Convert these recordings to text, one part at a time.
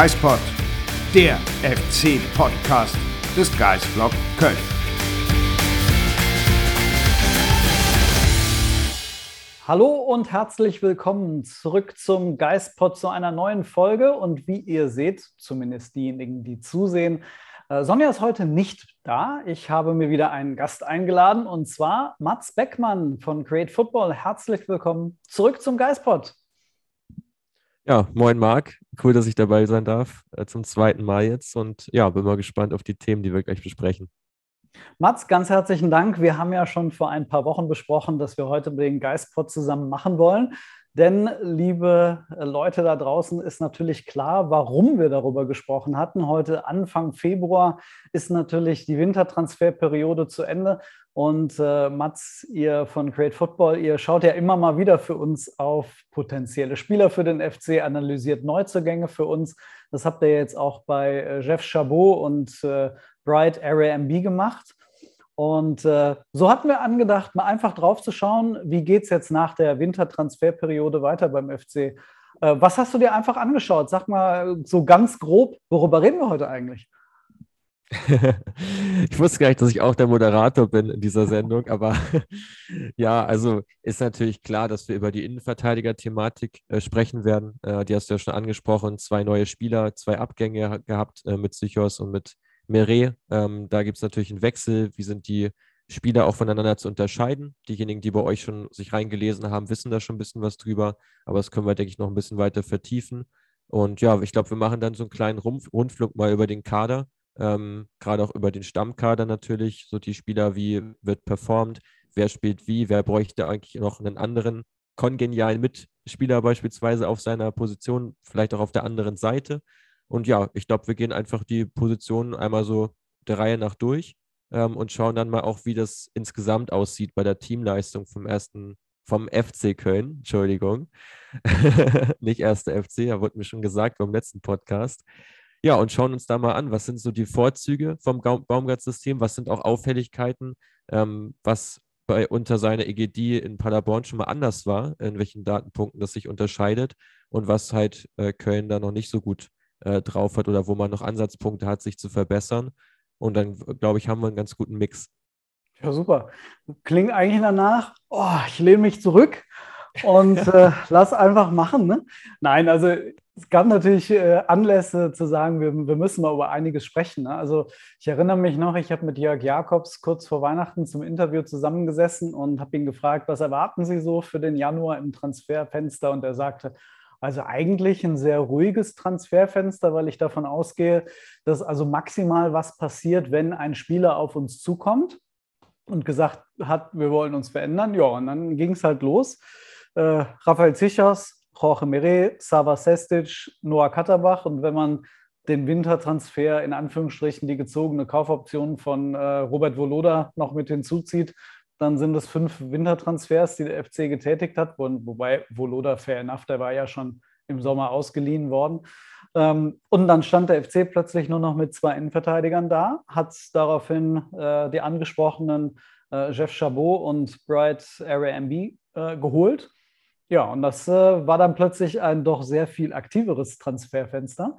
Geispod, der FC-Podcast des Geisblog Köln. Hallo und herzlich willkommen zurück zum Geistpod zu einer neuen Folge. Und wie ihr seht, zumindest diejenigen, die zusehen, äh, Sonja ist heute nicht da. Ich habe mir wieder einen Gast eingeladen und zwar Mats Beckmann von Create Football. Herzlich willkommen zurück zum Geistpod. Ja, moin Marc. Cool, dass ich dabei sein darf. Äh, zum zweiten Mal jetzt. Und ja, bin mal gespannt auf die Themen, die wir gleich besprechen. Mats, ganz herzlichen Dank. Wir haben ja schon vor ein paar Wochen besprochen, dass wir heute den Geistpod zusammen machen wollen. Denn, liebe Leute da draußen, ist natürlich klar, warum wir darüber gesprochen hatten. Heute Anfang Februar ist natürlich die Wintertransferperiode zu Ende. Und äh, Mats, ihr von Create Football, ihr schaut ja immer mal wieder für uns auf potenzielle Spieler für den FC, analysiert Neuzugänge für uns. Das habt ihr jetzt auch bei äh, Jeff Chabot und äh, Bright Area MB gemacht. Und äh, so hatten wir angedacht, mal einfach drauf zu schauen, wie geht es jetzt nach der Wintertransferperiode weiter beim FC. Äh, was hast du dir einfach angeschaut? Sag mal so ganz grob, worüber reden wir heute eigentlich? Ich wusste gar nicht, dass ich auch der Moderator bin in dieser Sendung, aber ja, also ist natürlich klar, dass wir über die Innenverteidiger-Thematik äh, sprechen werden. Äh, die hast du ja schon angesprochen. Zwei neue Spieler, zwei Abgänge gehabt äh, mit Psychos und mit Meret. Ähm, da gibt es natürlich einen Wechsel. Wie sind die Spieler auch voneinander zu unterscheiden? Diejenigen, die bei euch schon sich reingelesen haben, wissen da schon ein bisschen was drüber. Aber das können wir, denke ich, noch ein bisschen weiter vertiefen. Und ja, ich glaube, wir machen dann so einen kleinen Rundflug mal über den Kader. Ähm, Gerade auch über den Stammkader natürlich. So die Spieler, wie wird performt, wer spielt wie, wer bräuchte eigentlich noch einen anderen kongenialen Mitspieler beispielsweise auf seiner Position, vielleicht auch auf der anderen Seite. Und ja, ich glaube, wir gehen einfach die Positionen einmal so der Reihe nach durch ähm, und schauen dann mal auch, wie das insgesamt aussieht bei der Teamleistung vom ersten, vom FC Köln, Entschuldigung. Nicht erste FC, da wurde mir schon gesagt beim letzten Podcast. Ja, und schauen uns da mal an, was sind so die Vorzüge vom Baumgart-System, was sind auch Auffälligkeiten, ähm, was bei unter seiner EGD in Paderborn schon mal anders war, in welchen Datenpunkten das sich unterscheidet und was halt äh, Köln da noch nicht so gut äh, drauf hat oder wo man noch Ansatzpunkte hat, sich zu verbessern. Und dann, glaube ich, haben wir einen ganz guten Mix. Ja, super. Klingt eigentlich danach, oh, ich lehne mich zurück und äh, lass einfach machen. Ne? Nein, also es gab natürlich äh, Anlässe zu sagen, wir, wir, müssen mal über einiges sprechen. Ne? Also ich erinnere mich noch, ich habe mit Jörg Jakobs kurz vor Weihnachten zum Interview zusammengesessen und habe ihn gefragt, was erwarten Sie so für den Januar im Transferfenster? Und er sagte, also eigentlich ein sehr ruhiges Transferfenster, weil ich davon ausgehe, dass also maximal was passiert, wenn ein Spieler auf uns zukommt und gesagt hat, wir wollen uns verändern. Ja, und dann ging es halt los. Äh, Raphael Zichers, Jorge Meret, Sava Sestic, Noah Katterbach. Und wenn man den Wintertransfer in Anführungsstrichen die gezogene Kaufoption von äh, Robert Voloda noch mit hinzuzieht, dann sind es fünf Wintertransfers, die der FC getätigt hat, wobei Voloda fair enough, der war ja schon im Sommer ausgeliehen worden. Ähm, und dann stand der FC plötzlich nur noch mit zwei Innenverteidigern da, hat daraufhin äh, die angesprochenen äh, Jeff Chabot und Bright Area MB äh, geholt. Ja, und das war dann plötzlich ein doch sehr viel aktiveres Transferfenster.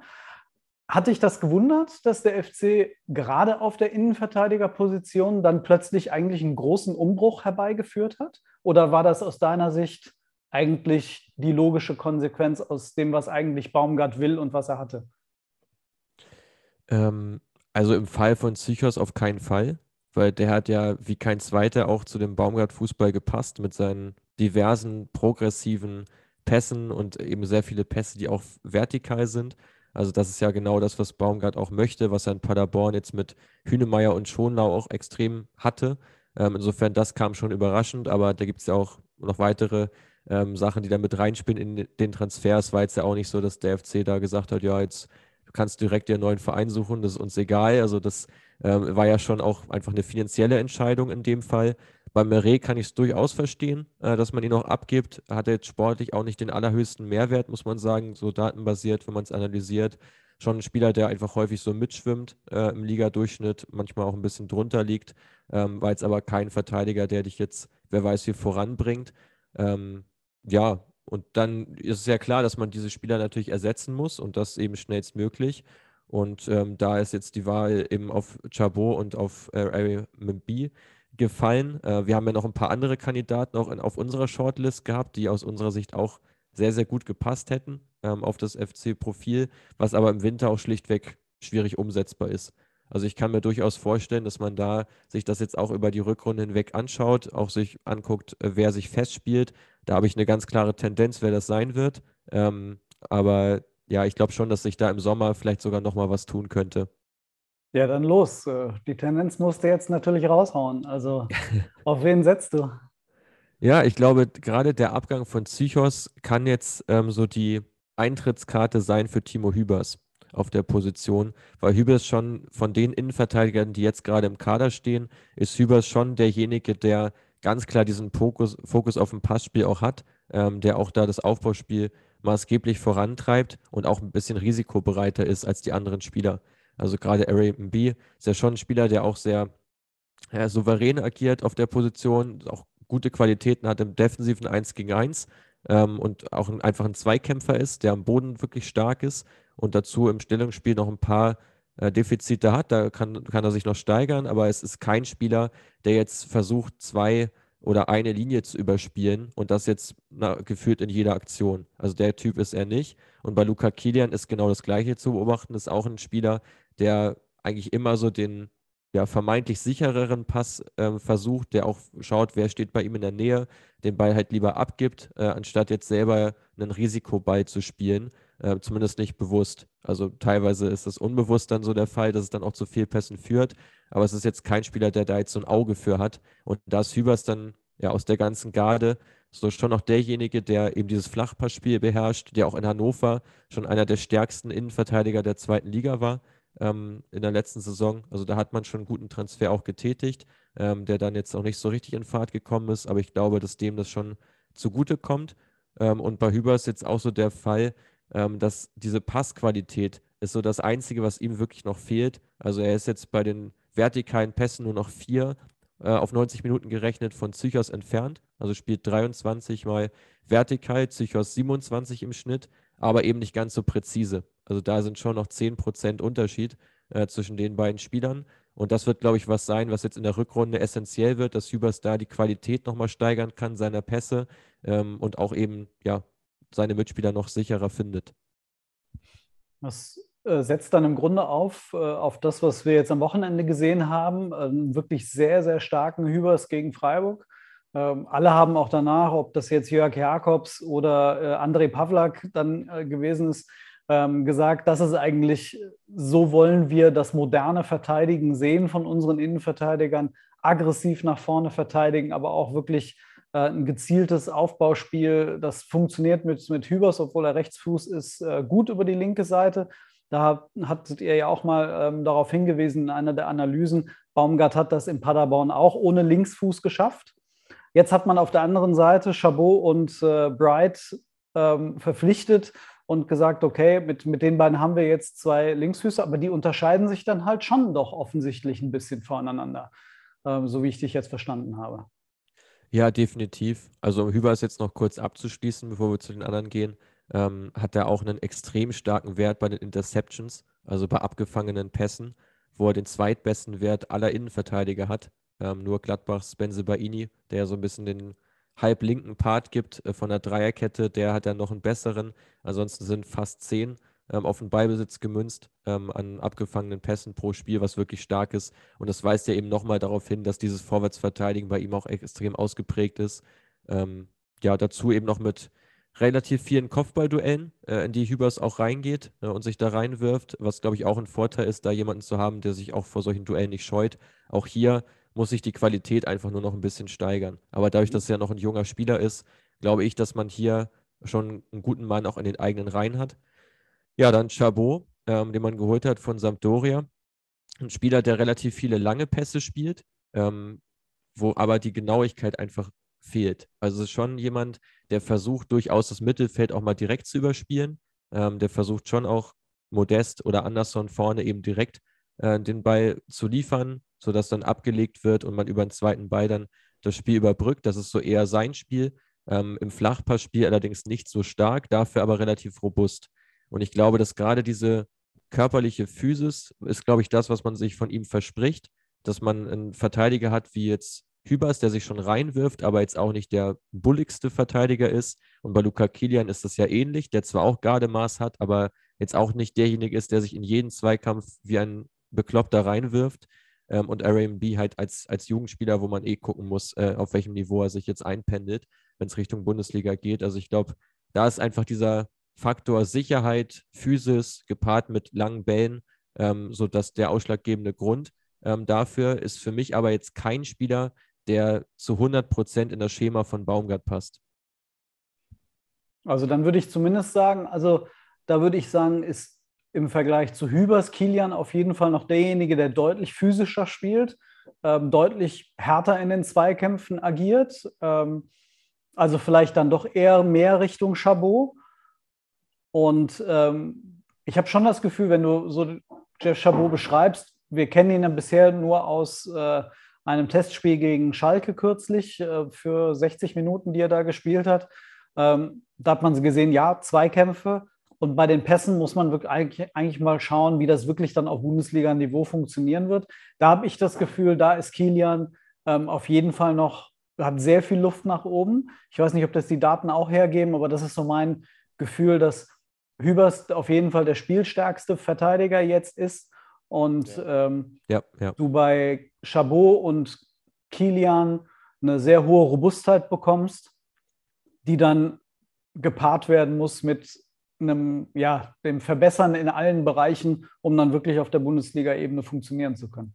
Hat dich das gewundert, dass der FC gerade auf der Innenverteidigerposition dann plötzlich eigentlich einen großen Umbruch herbeigeführt hat? Oder war das aus deiner Sicht eigentlich die logische Konsequenz aus dem, was eigentlich Baumgart will und was er hatte? Ähm, also im Fall von Psychos auf keinen Fall, weil der hat ja wie kein zweiter auch zu dem Baumgart-Fußball gepasst mit seinen diversen progressiven Pässen und eben sehr viele Pässe, die auch vertikal sind. Also das ist ja genau das, was Baumgart auch möchte, was er in Paderborn jetzt mit Hünemeyer und Schonlau auch extrem hatte. Ähm, insofern, das kam schon überraschend, aber da gibt es ja auch noch weitere ähm, Sachen, die da mit reinspielen in den Transfers. War jetzt ja auch nicht so, dass der FC da gesagt hat, ja, jetzt kannst du direkt dir einen neuen Verein suchen, das ist uns egal. Also das ähm, war ja schon auch einfach eine finanzielle Entscheidung in dem Fall. Bei Meret kann ich es durchaus verstehen, äh, dass man ihn auch abgibt. Hat er jetzt sportlich auch nicht den allerhöchsten Mehrwert, muss man sagen, so datenbasiert, wenn man es analysiert. Schon ein Spieler, der einfach häufig so mitschwimmt äh, im Ligadurchschnitt, manchmal auch ein bisschen drunter liegt, ähm, war jetzt aber kein Verteidiger, der dich jetzt, wer weiß, wie voranbringt. Ähm, ja, Und dann ist es ja klar, dass man diese Spieler natürlich ersetzen muss und das eben schnellstmöglich. Und ähm, da ist jetzt die Wahl eben auf Chabot und auf äh, Mimbi gefallen. Äh, wir haben ja noch ein paar andere Kandidaten auch in, auf unserer Shortlist gehabt, die aus unserer Sicht auch sehr, sehr gut gepasst hätten ähm, auf das FC-Profil, was aber im Winter auch schlichtweg schwierig umsetzbar ist. Also ich kann mir durchaus vorstellen, dass man da sich das jetzt auch über die Rückrunde hinweg anschaut, auch sich anguckt, äh, wer sich festspielt. Da habe ich eine ganz klare Tendenz, wer das sein wird. Ähm, aber ja, ich glaube schon, dass sich da im Sommer vielleicht sogar noch mal was tun könnte. Ja, dann los. Äh, die Tendenz musst du jetzt natürlich raushauen. Also auf wen setzt du? Ja, ich glaube, gerade der Abgang von Psychos kann jetzt ähm, so die Eintrittskarte sein für Timo Hübers auf der Position, weil Hübers schon von den Innenverteidigern, die jetzt gerade im Kader stehen, ist Hübers schon derjenige, der ganz klar diesen Fokus, Fokus auf dem Passspiel auch hat, ähm, der auch da das Aufbauspiel maßgeblich vorantreibt und auch ein bisschen risikobereiter ist als die anderen Spieler. Also gerade Airbnb ist ja schon ein Spieler, der auch sehr ja, souverän agiert auf der Position, auch gute Qualitäten hat im defensiven 1 gegen 1 ähm, und auch ein, einfach ein Zweikämpfer ist, der am Boden wirklich stark ist und dazu im Stellungsspiel noch ein paar äh, Defizite hat. Da kann, kann er sich noch steigern, aber es ist kein Spieler, der jetzt versucht, zwei oder eine Linie zu überspielen und das jetzt na, gefühlt in jeder Aktion. Also der Typ ist er nicht. Und bei Luca Kilian ist genau das Gleiche zu beobachten. Ist auch ein Spieler, der eigentlich immer so den ja, vermeintlich sichereren Pass äh, versucht, der auch schaut, wer steht bei ihm in der Nähe, den Ball halt lieber abgibt, äh, anstatt jetzt selber einen Risikoball zu spielen äh, zumindest nicht bewusst. Also teilweise ist das unbewusst dann so der Fall, dass es dann auch zu Fehlpässen führt, aber es ist jetzt kein Spieler, der da jetzt so ein Auge für hat. Und da ist Hübers dann ja aus der ganzen Garde so schon noch derjenige, der eben dieses Flachpassspiel beherrscht, der auch in Hannover schon einer der stärksten Innenverteidiger der zweiten Liga war ähm, in der letzten Saison. Also da hat man schon einen guten Transfer auch getätigt, ähm, der dann jetzt auch nicht so richtig in Fahrt gekommen ist, aber ich glaube, dass dem das schon zugute kommt. Ähm, und bei Hübers jetzt auch so der Fall, ähm, dass diese Passqualität ist so das Einzige, was ihm wirklich noch fehlt. Also er ist jetzt bei den vertikalen Pässen nur noch vier äh, auf 90 Minuten gerechnet von Zychos entfernt. Also spielt 23 mal vertikal, Zychos 27 im Schnitt, aber eben nicht ganz so präzise. Also da sind schon noch 10% Unterschied äh, zwischen den beiden Spielern. Und das wird, glaube ich, was sein, was jetzt in der Rückrunde essentiell wird, dass Hübers da die Qualität nochmal steigern kann seiner Pässe ähm, und auch eben ja, seine Mitspieler noch sicherer findet. Das äh, setzt dann im Grunde auf, äh, auf das, was wir jetzt am Wochenende gesehen haben, einen wirklich sehr, sehr starken Hübers gegen Freiburg. Ähm, alle haben auch danach, ob das jetzt Jörg Jakobs oder äh, André Pavlak dann gewesen ist, ähm, gesagt, das ist eigentlich, so wollen wir das moderne Verteidigen sehen von unseren Innenverteidigern, aggressiv nach vorne verteidigen, aber auch wirklich äh, ein gezieltes Aufbauspiel. Das funktioniert mit, mit Hübers, obwohl er Rechtsfuß ist, äh, gut über die linke Seite. Da hattet ihr ja auch mal ähm, darauf hingewiesen in einer der Analysen. Baumgart hat das in Paderborn auch ohne Linksfuß geschafft. Jetzt hat man auf der anderen Seite Chabot und äh, Bright ähm, verpflichtet und gesagt, okay, mit, mit den beiden haben wir jetzt zwei Linksfüße, aber die unterscheiden sich dann halt schon doch offensichtlich ein bisschen voneinander, ähm, so wie ich dich jetzt verstanden habe. Ja, definitiv. Also um Hüber jetzt noch kurz abzuschließen, bevor wir zu den anderen gehen, ähm, hat er auch einen extrem starken Wert bei den Interceptions, also bei abgefangenen Pässen, wo er den zweitbesten Wert aller Innenverteidiger hat. Ähm, nur Gladbachs Benzebaini, der so ein bisschen den halblinken Part gibt äh, von der Dreierkette, der hat dann noch einen besseren. Ansonsten sind fast zehn ähm, auf den Ballbesitz gemünzt ähm, an abgefangenen Pässen pro Spiel, was wirklich stark ist. Und das weist ja eben nochmal darauf hin, dass dieses Vorwärtsverteidigen bei ihm auch extrem ausgeprägt ist. Ähm, ja, dazu eben noch mit relativ vielen Kopfballduellen, äh, in die Hübers auch reingeht äh, und sich da reinwirft, was glaube ich auch ein Vorteil ist, da jemanden zu haben, der sich auch vor solchen Duellen nicht scheut. Auch hier muss sich die Qualität einfach nur noch ein bisschen steigern. Aber dadurch, dass er ja noch ein junger Spieler ist, glaube ich, dass man hier schon einen guten Mann auch in den eigenen Reihen hat. Ja, dann Chabot, ähm, den man geholt hat von Sampdoria. Ein Spieler, der relativ viele lange Pässe spielt, ähm, wo aber die Genauigkeit einfach fehlt. Also es ist schon jemand, der versucht, durchaus das Mittelfeld auch mal direkt zu überspielen. Ähm, der versucht schon auch Modest oder Anderson vorne eben direkt äh, den Ball zu liefern, sodass dann abgelegt wird und man über den zweiten Ball dann das Spiel überbrückt. Das ist so eher sein Spiel. Ähm, Im Flachpassspiel allerdings nicht so stark, dafür aber relativ robust. Und ich glaube, dass gerade diese körperliche Physis ist, glaube ich, das, was man sich von ihm verspricht, dass man einen Verteidiger hat wie jetzt Hübers, der sich schon reinwirft, aber jetzt auch nicht der bulligste Verteidiger ist. Und bei Luca Kilian ist das ja ähnlich, der zwar auch Gardemaß hat, aber jetzt auch nicht derjenige ist, der sich in jeden Zweikampf wie ein Bekloppter reinwirft. Ähm, und RMB halt als, als Jugendspieler, wo man eh gucken muss, äh, auf welchem Niveau er sich jetzt einpendelt, wenn es Richtung Bundesliga geht. Also ich glaube, da ist einfach dieser Faktor Sicherheit, Physis gepaart mit langen Bällen, ähm, so dass der ausschlaggebende Grund ähm, dafür ist für mich aber jetzt kein Spieler, der zu 100 Prozent in das Schema von Baumgart passt. Also dann würde ich zumindest sagen, also da würde ich sagen, ist im Vergleich zu Hübers Kilian auf jeden Fall noch derjenige, der deutlich physischer spielt, ähm, deutlich härter in den Zweikämpfen agiert. Ähm, also vielleicht dann doch eher mehr Richtung Chabot. Und ähm, ich habe schon das Gefühl, wenn du so Jeff Chabot beschreibst, wir kennen ihn ja bisher nur aus äh, einem Testspiel gegen Schalke kürzlich äh, für 60 Minuten, die er da gespielt hat. Ähm, da hat man gesehen, ja, Zweikämpfe. Und bei den Pässen muss man wirklich eigentlich, eigentlich mal schauen, wie das wirklich dann auf Bundesliga-Niveau funktionieren wird. Da habe ich das Gefühl, da ist Kilian ähm, auf jeden Fall noch, hat sehr viel Luft nach oben. Ich weiß nicht, ob das die Daten auch hergeben, aber das ist so mein Gefühl, dass Hübers auf jeden Fall der spielstärkste Verteidiger jetzt ist und ja. Ähm, ja, ja. du bei Chabot und Kilian eine sehr hohe Robustheit bekommst, die dann gepaart werden muss mit einem, ja, dem Verbessern in allen Bereichen, um dann wirklich auf der Bundesliga-Ebene funktionieren zu können.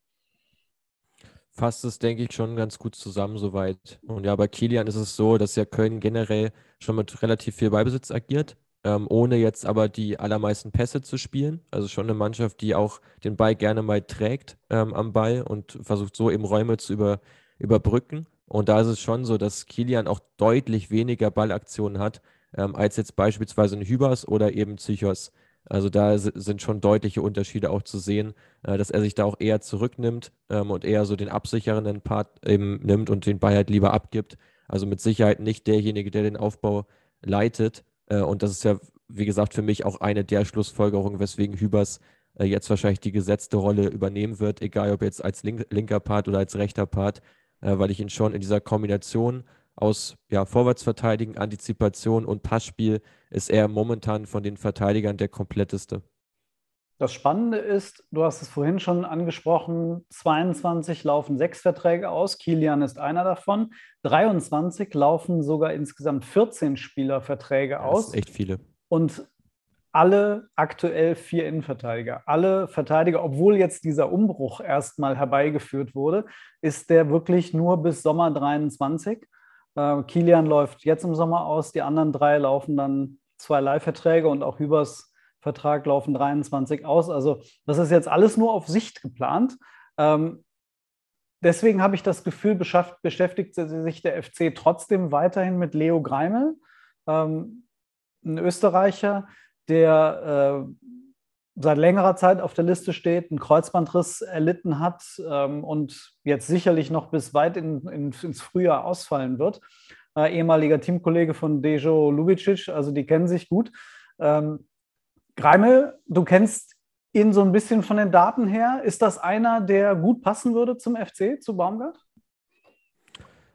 Fasst es, denke ich, schon ganz gut zusammen soweit. Und ja, bei Kilian ist es so, dass ja Köln generell schon mit relativ viel Beibesitz agiert ähm, ohne jetzt aber die allermeisten Pässe zu spielen. Also schon eine Mannschaft, die auch den Ball gerne mal trägt ähm, am Ball und versucht so eben Räume zu über, überbrücken. Und da ist es schon so, dass Kilian auch deutlich weniger Ballaktionen hat, ähm, als jetzt beispielsweise ein Hübers oder eben Psychos. Also da sind schon deutliche Unterschiede auch zu sehen, äh, dass er sich da auch eher zurücknimmt ähm, und eher so den absichernden Part eben nimmt und den Ball halt lieber abgibt. Also mit Sicherheit nicht derjenige, der den Aufbau leitet. Äh, und das ist ja, wie gesagt, für mich auch eine der Schlussfolgerungen, weswegen Hübers äh, jetzt wahrscheinlich die gesetzte Rolle übernehmen wird, egal ob jetzt als link linker Part oder als rechter Part, äh, weil ich ihn schon in dieser Kombination aus ja, Vorwärtsverteidigen, Antizipation und Passspiel ist er momentan von den Verteidigern der kompletteste. Das Spannende ist, du hast es vorhin schon angesprochen, 22 laufen sechs Verträge aus, Kilian ist einer davon. 23 laufen sogar insgesamt 14 Spielerverträge aus. Das sind echt viele. Und alle aktuell vier Innenverteidiger. Alle Verteidiger, obwohl jetzt dieser Umbruch erstmal herbeigeführt wurde, ist der wirklich nur bis Sommer 23. Äh, Kilian läuft jetzt im Sommer aus, die anderen drei laufen dann zwei Leihverträge und auch Hübers Vertrag laufen 23 aus. Also das ist jetzt alles nur auf Sicht geplant. Ähm, deswegen habe ich das Gefühl, beschäftigt sich der FC trotzdem weiterhin mit Leo Greimel, ähm, ein Österreicher, der äh, seit längerer Zeit auf der Liste steht, einen Kreuzbandriss erlitten hat ähm, und jetzt sicherlich noch bis weit in, in, ins Frühjahr ausfallen wird. Äh, ehemaliger Teamkollege von Dejo Lubicic, also die kennen sich gut. Ähm, Greimel, du kennst ihn so ein bisschen von den Daten her. Ist das einer, der gut passen würde zum FC, zu Baumgart?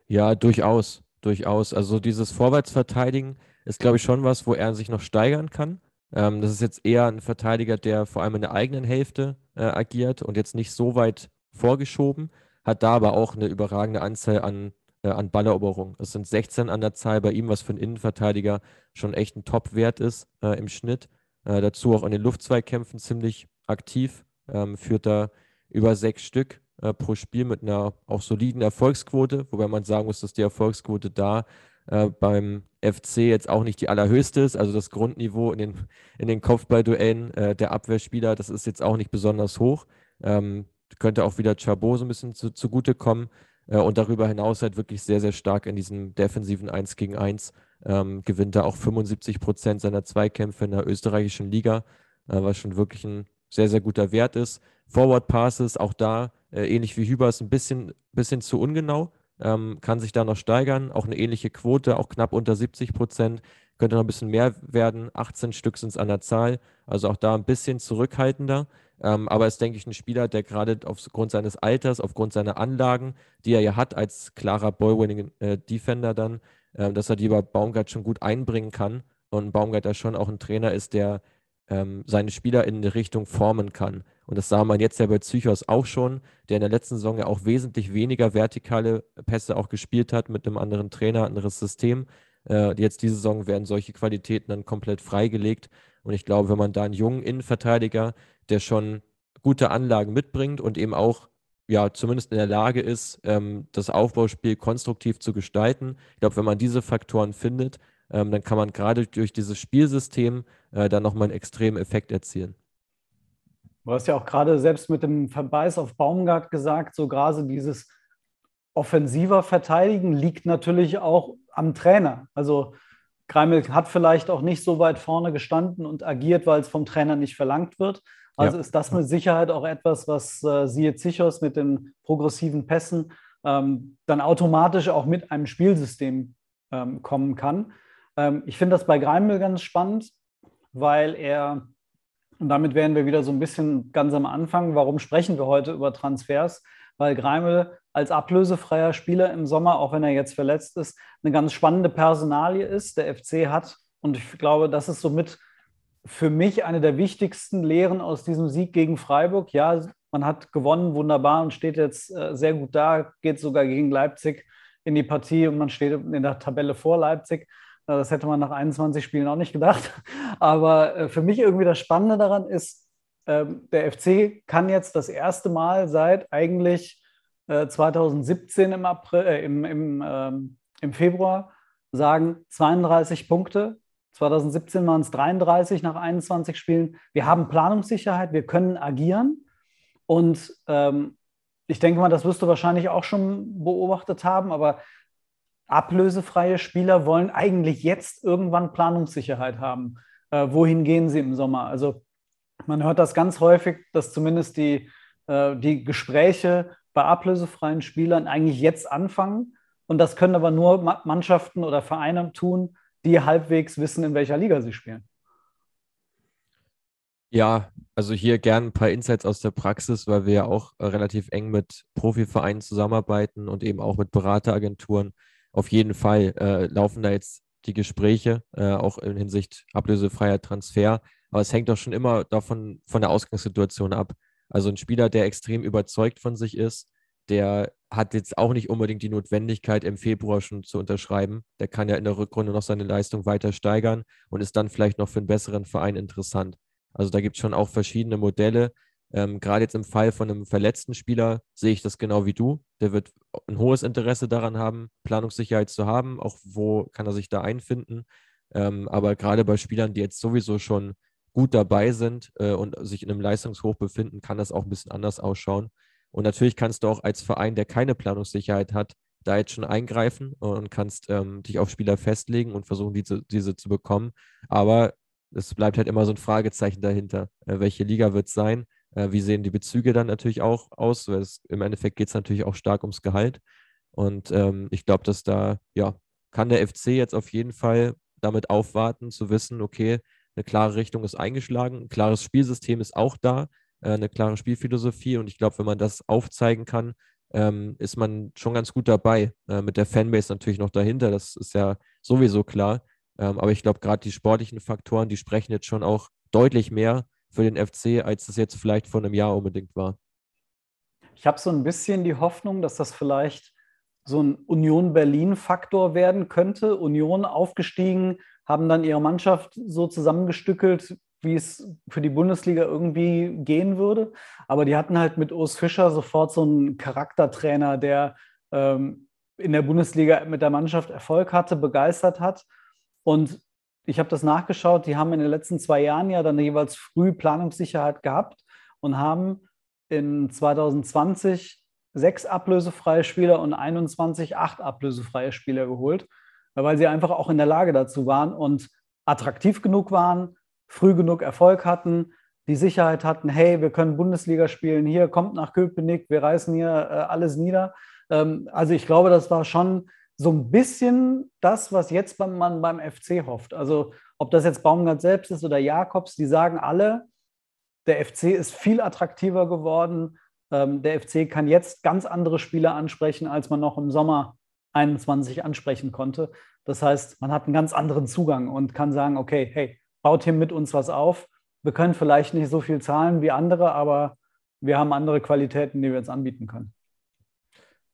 Ja, durchaus, durchaus. Also dieses Vorwärtsverteidigen ist, glaube ich, schon was, wo er sich noch steigern kann. Ähm, das ist jetzt eher ein Verteidiger, der vor allem in der eigenen Hälfte äh, agiert und jetzt nicht so weit vorgeschoben, hat da aber auch eine überragende Anzahl an, äh, an Balleroberungen. Es sind 16 an der Zahl bei ihm, was für einen Innenverteidiger schon echt ein Top-Wert ist äh, im Schnitt. Äh, dazu auch in den Luftzweikämpfen ziemlich aktiv, ähm, führt da über sechs Stück äh, pro Spiel mit einer auch soliden Erfolgsquote, wobei man sagen muss, dass die Erfolgsquote da äh, beim FC jetzt auch nicht die allerhöchste ist. Also das Grundniveau in den, in den Kopfballduellen äh, der Abwehrspieler, das ist jetzt auch nicht besonders hoch. Ähm, könnte auch wieder Chabot so ein bisschen zu, zugutekommen. Äh, und darüber hinaus halt wirklich sehr, sehr stark in diesem defensiven 1 gegen 1 ähm, gewinnt er auch 75 Prozent seiner Zweikämpfe in der österreichischen Liga, äh, was schon wirklich ein sehr, sehr guter Wert ist. Forward Passes, auch da, äh, ähnlich wie Hübers, ein bisschen, bisschen zu ungenau. ähm, kann sich da noch steigern. Auch eine ähnliche Quote, auch knapp unter 70 Prozent. Könnte noch ein bisschen mehr werden. 18 Stück sind es an der Zahl. Also auch da ein bisschen zurückhaltender. Ähm, aber ist, denke ich, ein Spieler, der gerade aufgrund seines Alters, aufgrund seiner Anlagen, die er ja hat als klarer Ball-Winning-Defender äh, dann, äh, dass er die über Baumgart schon gut einbringen kann. Und Baumgart ja schon auch ein Trainer ist, der ähm, seine Spieler in eine Richtung formen kann. Und das sah man jetzt ja bei Psychos auch schon, der in der letzten Saison ja auch wesentlich weniger vertikale Pässe auch gespielt hat mit einem anderen Trainer, anderes System. Äh, jetzt diese Saison werden solche Qualitäten dann komplett freigelegt. Und ich glaube, wenn man da einen jungen Innenverteidiger, der schon gute Anlagen mitbringt und eben auch ja zumindest in der Lage ist, ähm, das Aufbauspiel konstruktiv zu gestalten. Ich glaube, wenn man diese Faktoren findet, ähm, dann kann man gerade durch dieses Spielsystem äh, dann nochmal einen extremen Effekt erzielen. Du hast ja auch gerade selbst mit dem Verweis auf Baumgart gesagt, so gerade dieses offensiver Verteidigen liegt natürlich auch am Trainer. Also Greimel hat vielleicht auch nicht so weit vorne gestanden und agiert, weil es vom Trainer nicht verlangt wird. Also ja. ist das mit Sicherheit auch etwas, was äh, Siehe Zichos mit den progressiven Pässen ähm, dann automatisch auch mit einem Spielsystem ähm, kommen kann. Ähm, ich finde das bei Greimel ganz spannend, weil er, und damit wären wir wieder so ein bisschen ganz am Anfang, warum sprechen wir heute über Transfers? Weil Greimel als ablösefreier Spieler im Sommer, auch wenn er jetzt verletzt ist, eine ganz spannende Personalie ist. Der FC hat, und ich glaube, das ist somit für mich eine der wichtigsten Lehren aus diesem Sieg gegen Freiburg. Ja, man hat gewonnen, wunderbar und steht jetzt äh, sehr gut da, geht sogar gegen Leipzig in die Partie und man steht in der Tabelle vor Leipzig. Das hätte man nach 21 Spielen auch nicht gedacht. Aber äh, für mich irgendwie das Spannende daran ist, ähm, der FC kann jetzt das erste Mal seit eigentlich 2017 äh, im, April, im, im, ähm, im Februar sagen 32 Punkte. 2017 waren es 33 nach 21 Spielen. Wir haben Planungssicherheit, wir können agieren. Und ähm, ich denke mal, das wirst du wahrscheinlich auch schon beobachtet haben, aber ablösefreie Spieler wollen eigentlich jetzt irgendwann Planungssicherheit haben. Äh, wohin gehen sie im Sommer? Also man hört das ganz häufig, dass zumindest die, äh, die Gespräche bei ablösefreien Spielern eigentlich jetzt anfangen. Und das können aber nur Mannschaften oder Vereine tun, die halbwegs wissen, in welcher Liga sie spielen. Ja, also hier gern ein paar Insights aus der Praxis, weil wir ja auch äh, relativ eng mit Profivereinen zusammenarbeiten und eben auch mit Berateragenturen auf jeden Fall äh, laufen da jetzt die Gespräche, äh, auch in Hinsicht ablösefreier Transfer. Aber es hängt doch schon immer davon von der Ausgangssituation ab. Also ein Spieler, der extrem überzeugt von sich ist, der hat jetzt auch nicht unbedingt die Notwendigkeit, im Februar schon zu unterschreiben. Der kann ja in der Rückrunde noch seine Leistung weiter steigern und ist dann vielleicht noch für einen besseren Verein interessant. Also da gibt es schon auch verschiedene Modelle, ähm, Gerade jetzt im Fall von einem verletzten Spieler sehe ich das genau wie du. Der wird ein hohes Interesse daran haben, Planungssicherheit zu haben. Auch wo kann er sich da einfinden. Ähm, aber gerade bei Spielern, die jetzt sowieso schon gut dabei sind äh, und sich in einem Leistungshoch befinden, kann das auch ein bisschen anders ausschauen. Und natürlich kannst du auch als Verein, der keine Planungssicherheit hat, da jetzt schon eingreifen und kannst ähm, dich auf Spieler festlegen und versuchen, diese, diese zu bekommen. Aber es bleibt halt immer so ein Fragezeichen dahinter. Äh, welche Liga wird es sein? Äh, wie sehen die Bezüge dann natürlich auch aus? Weil es, im Endeffekt geht es natürlich auch stark ums Gehalt. Und ähm, ich glaube, dass da, ja, kann der FC jetzt auf jeden Fall damit aufwarten, zu wissen, okay, eine klare Richtung ist eingeschlagen, ein klares Spielsystem ist auch da, äh, eine klare Spielphilosophie. Und ich glaube, wenn man das aufzeigen kann, ähm, ist man schon ganz gut dabei. Äh, mit der Fanbase natürlich noch dahinter, das ist ja sowieso klar. Ähm, aber ich glaube, gerade die sportlichen Faktoren, die sprechen jetzt schon auch deutlich mehr für den FC, als es jetzt vielleicht vor einem Jahr unbedingt war. Ich habe so ein bisschen die Hoffnung, dass das vielleicht so ein Union Berlin-Faktor werden könnte. Union aufgestiegen, haben dann ihre Mannschaft so zusammengestückelt, wie es für die Bundesliga irgendwie gehen würde. Aber die hatten halt mit Urs Fischer sofort so einen Charaktertrainer, der ähm, in der Bundesliga mit der Mannschaft Erfolg hatte, begeistert hat. Und ich habe das nachgeschaut, die haben in den letzten zwei Jahren ja dann jeweils früh Planungssicherheit gehabt und haben in 2020 sechs ablösefreie Spieler und 21 acht ablösefreie Spieler geholt, weil sie einfach auch in der Lage dazu waren und attraktiv genug waren, früh genug Erfolg hatten, die Sicherheit hatten, hey, wir können Bundesliga spielen, hier kommt nach Köpenick, wir reißen hier äh, alles nieder. Ähm, also ich glaube, das war schon so ein bisschen das, was jetzt beim, man beim FC hofft. Also ob das jetzt Baumgart selbst ist oder Jakobs, die sagen alle, der FC ist viel attraktiver geworden. Ähm, der FC kann jetzt ganz andere Spieler ansprechen, als man noch im Sommer 21 ansprechen konnte. Das heißt, man hat einen ganz anderen Zugang und kann sagen, okay, hey, baut hier mit uns was auf. Wir können vielleicht nicht so viel zahlen wie andere, aber wir haben andere Qualitäten, die wir jetzt anbieten können.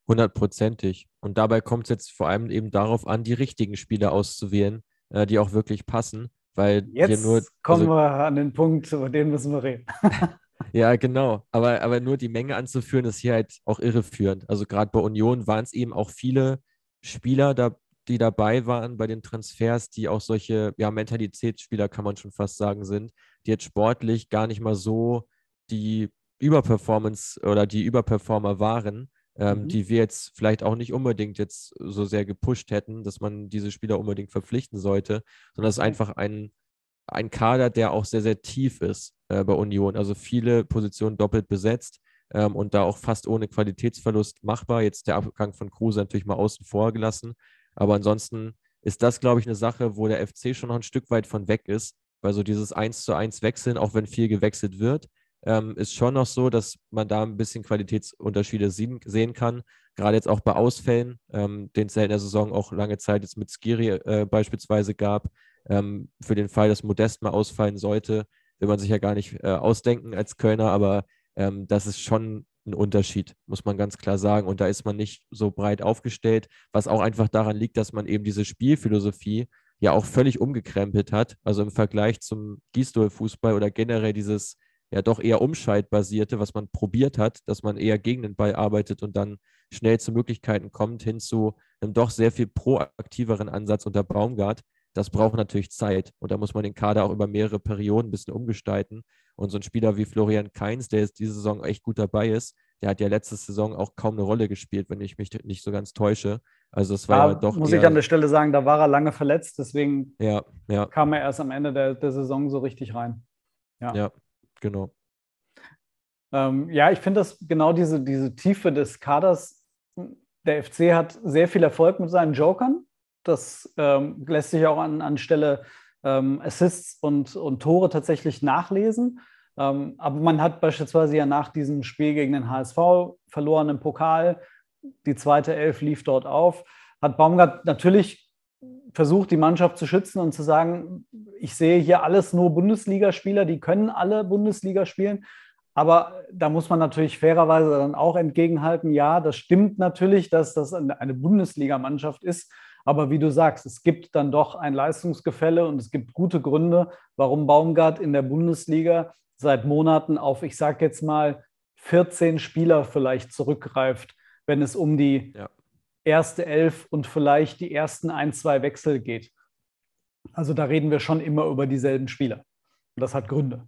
Hundertprozentig. Und dabei kommt es jetzt vor allem eben darauf an, die richtigen Spieler auszuwählen, äh, die auch wirklich passen. Weil jetzt nur, kommen also, wir an den Punkt, über den müssen wir reden. ja, genau. Aber, aber nur die Menge anzuführen, ist hier halt auch irreführend. Also gerade bei Union waren es eben auch viele Spieler, da, die dabei waren bei den Transfers, die auch solche ja, Mentalitätsspieler, kann man schon fast sagen, sind, die jetzt sportlich gar nicht mal so die Überperformance oder die Überperformer waren, ähm, mhm. die wir jetzt vielleicht auch nicht unbedingt jetzt so sehr gepusht hätten, dass man diese Spieler unbedingt verpflichten sollte, sondern es ist einfach ein, ein Kader, der auch sehr, sehr tief ist äh, bei Union. Also viele Positionen doppelt besetzt ähm, und da auch fast ohne Qualitätsverlust machbar. Jetzt der Abgang von Kruse natürlich mal außen vor gelassen. Aber ansonsten ist das, glaube ich, eine Sache, wo der FC schon noch ein Stück weit von weg ist, weil so dieses 1 zu 1 Wechseln, auch wenn viel gewechselt wird, ähm, ist schon noch so, dass man da ein bisschen Qualitätsunterschiede sehen kann. Gerade jetzt auch bei Ausfällen, ähm, den es ja in der Saison auch lange Zeit jetzt mit Skiri äh, beispielsweise gab. Ähm, für den Fall, dass Modest mal ausfallen sollte, will man sich ja gar nicht äh, ausdenken als Kölner, aber ähm, das ist schon ein Unterschied, muss man ganz klar sagen. Und da ist man nicht so breit aufgestellt, was auch einfach daran liegt, dass man eben diese Spielphilosophie ja auch völlig umgekrempelt hat. Also im Vergleich zum Gistol-Fußball oder generell dieses ja doch eher umschaltbasierte, was man probiert hat, dass man eher gegen den Ball arbeitet und dann schnell zu Möglichkeiten kommt, hin zu einem doch sehr viel proaktiveren Ansatz unter Baumgart. Das braucht natürlich Zeit und da muss man den Kader auch über mehrere Perioden ein bisschen umgestalten. Und so ein Spieler wie Florian Kainz, der jetzt diese Saison echt gut dabei ist, der hat ja letzte Saison auch kaum eine Rolle gespielt, wenn ich mich nicht so ganz täusche. Also es war ja doch. Muss ich an der Stelle sagen, da war er lange verletzt, deswegen ja, ja. kam er erst am Ende der, der Saison so richtig rein. Ja. ja, Genau. Ähm, ja, ich finde das genau diese, diese Tiefe des Kaders. Der FC hat sehr viel Erfolg mit seinen Jokern. Das ähm, lässt sich auch an, an Stelle ähm, Assists und, und Tore tatsächlich nachlesen. Ähm, aber man hat beispielsweise ja nach diesem Spiel gegen den HSV verloren im Pokal. Die zweite Elf lief dort auf. Hat Baumgart natürlich versucht, die Mannschaft zu schützen und zu sagen, ich sehe hier alles nur Bundesligaspieler, die können alle Bundesliga spielen. Aber da muss man natürlich fairerweise dann auch entgegenhalten, ja, das stimmt natürlich, dass das eine Bundesligamannschaft ist. Aber wie du sagst, es gibt dann doch ein Leistungsgefälle und es gibt gute Gründe, warum Baumgart in der Bundesliga seit Monaten auf, ich sage jetzt mal, 14 Spieler vielleicht zurückgreift, wenn es um die ja erste Elf und vielleicht die ersten ein, zwei Wechsel geht. Also da reden wir schon immer über dieselben Spieler. Und das hat Gründe.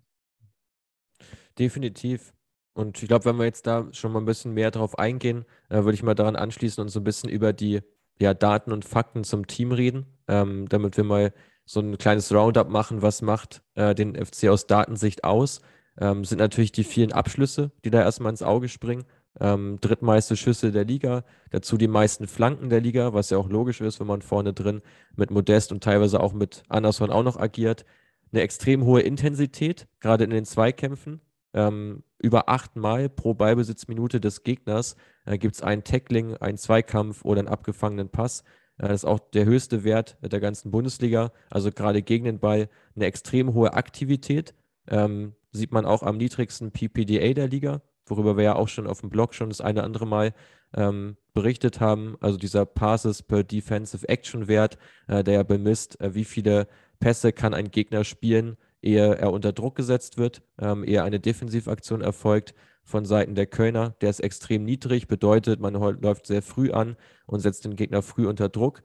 Definitiv. Und ich glaube, wenn wir jetzt da schon mal ein bisschen mehr drauf eingehen, äh, würde ich mal daran anschließen und so ein bisschen über die ja, Daten und Fakten zum Team reden, ähm, damit wir mal so ein kleines Roundup machen, was macht äh, den FC aus Datensicht aus. Ähm, sind natürlich die vielen Abschlüsse, die da erstmal ins Auge springen. Ähm, drittmeiste Schüsse der Liga, dazu die meisten Flanken der Liga, was ja auch logisch ist, wenn man vorne drin mit Modest und teilweise auch mit Anderson auch noch agiert. Eine extrem hohe Intensität, gerade in den Zweikämpfen. Ähm, über achtmal pro Ballbesitzminute des Gegners äh, gibt es ein Tackling, einen Zweikampf oder einen abgefangenen Pass. Äh, das ist auch der höchste Wert der ganzen Bundesliga. Also gerade gegen den Ball eine extrem hohe Aktivität. Ähm, sieht man auch am niedrigsten PPDA der Liga worüber wir ja auch schon auf dem Blog schon das eine andere Mal ähm, berichtet haben. Also dieser Passes per Defensive Action Wert, äh, der ja bemisst, äh, wie viele Pässe kann ein Gegner spielen, ehe er unter Druck gesetzt wird, ähm, ehe eine Defensivaktion erfolgt von Seiten der Kölner. Der ist extrem niedrig, bedeutet, man läuft sehr früh an und setzt den Gegner früh unter Druck.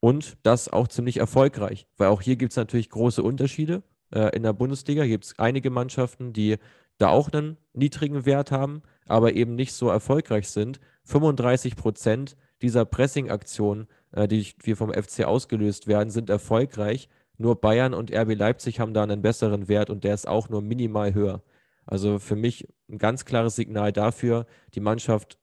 Und das auch ziemlich erfolgreich, weil auch hier gibt es natürlich große Unterschiede äh, in der Bundesliga. Gibt es einige Mannschaften, die da auch einen niedrigen Wert haben, aber eben nicht so erfolgreich sind. 35 Prozent dieser Pressing-Aktionen, äh, die wir vom FC ausgelöst werden, sind erfolgreich. Nur Bayern und RB Leipzig haben da einen besseren Wert und der ist auch nur minimal höher. Also für mich ein ganz klares Signal dafür, die Mannschaft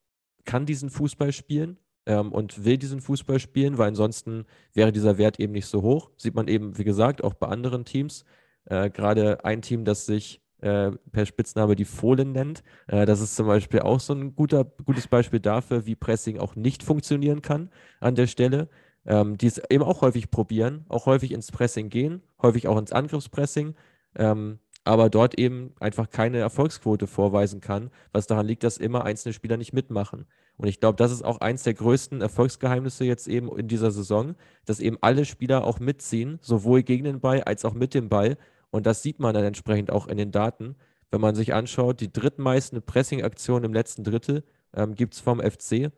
kann diesen Fußball spielen ähm, und will diesen Fußball spielen, weil ansonsten wäre dieser Wert eben nicht so hoch. Sieht man eben, wie gesagt, auch bei anderen Teams. Äh, Gerade ein Team, das sich äh, per Spitzname die Fohlen nennt. Äh, das ist zum Beispiel auch so ein guter, gutes Beispiel dafür, wie Pressing auch nicht funktionieren kann an der Stelle. Ähm, die es eben auch häufig probieren, auch häufig ins Pressing gehen, häufig auch ins Angriffspressing, ähm, aber dort eben einfach keine Erfolgsquote vorweisen kann, was daran liegt, dass immer einzelne Spieler nicht mitmachen. Und ich glaube, das ist auch eins der größten Erfolgsgeheimnisse jetzt eben in dieser Saison, dass eben alle Spieler auch mitziehen, sowohl gegen den Ball als auch mit dem Ball und das sieht man dann entsprechend auch in den Daten. Wenn man sich anschaut, die drittmeisten Pressing-Aktionen im letzten Drittel ähm, gibt es vom FC.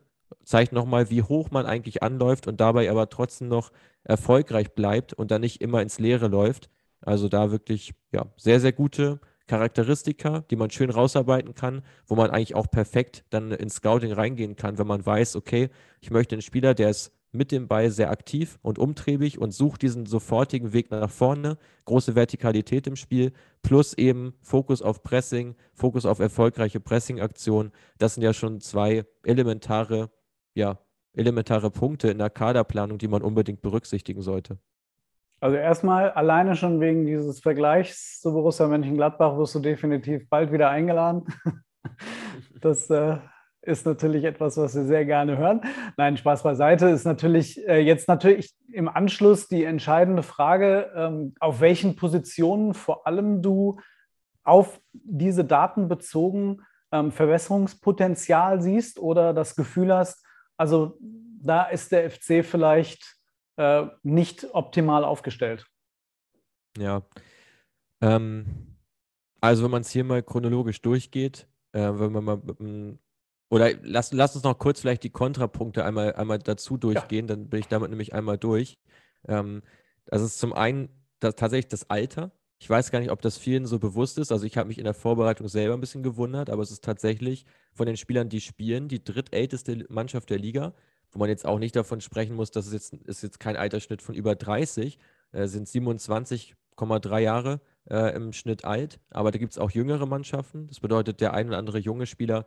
Zeigt nochmal, wie hoch man eigentlich anläuft und dabei aber trotzdem noch erfolgreich bleibt und dann nicht immer ins Leere läuft. Also da wirklich ja, sehr, sehr gute Charakteristika, die man schön rausarbeiten kann, wo man eigentlich auch perfekt dann ins Scouting reingehen kann, wenn man weiß, okay, ich möchte einen Spieler, der ist mit dem Ball sehr aktiv und umtriebig und sucht diesen sofortigen Weg nach vorne, große Vertikalität im Spiel, plus eben Fokus auf Pressing, Fokus auf erfolgreiche Pressing-Aktionen. Das sind ja schon zwei elementare, ja, elementare Punkte in der Kaderplanung, die man unbedingt berücksichtigen sollte. Also erstmal alleine schon wegen dieses Vergleichs zu Borussia Mönchengladbach wirst du definitiv bald wieder eingeladen. Das äh, ist natürlich etwas, was wir sehr gerne hören. Nein, Spaß beiseite ist natürlich äh, jetzt natürlich im Anschluss die entscheidende Frage, ähm, auf welchen Positionen vor allem du auf diese Daten bezogen ähm, Verbesserungspotenzial siehst oder das Gefühl hast, also da ist der FC vielleicht äh, nicht optimal aufgestellt. Ja. Ähm, also wenn man es hier mal chronologisch durchgeht, äh, wenn man mal oder lass, lass uns noch kurz vielleicht die Kontrapunkte einmal, einmal dazu durchgehen, ja. dann bin ich damit nämlich einmal durch. Ähm, das ist zum einen das, tatsächlich das Alter. Ich weiß gar nicht, ob das vielen so bewusst ist. Also ich habe mich in der Vorbereitung selber ein bisschen gewundert, aber es ist tatsächlich von den Spielern, die spielen, die drittälteste Mannschaft der Liga, wo man jetzt auch nicht davon sprechen muss, dass es jetzt, ist jetzt kein Altersschnitt von über 30, äh, sind 27,3 Jahre äh, im Schnitt alt. Aber da gibt es auch jüngere Mannschaften. Das bedeutet, der ein oder andere junge Spieler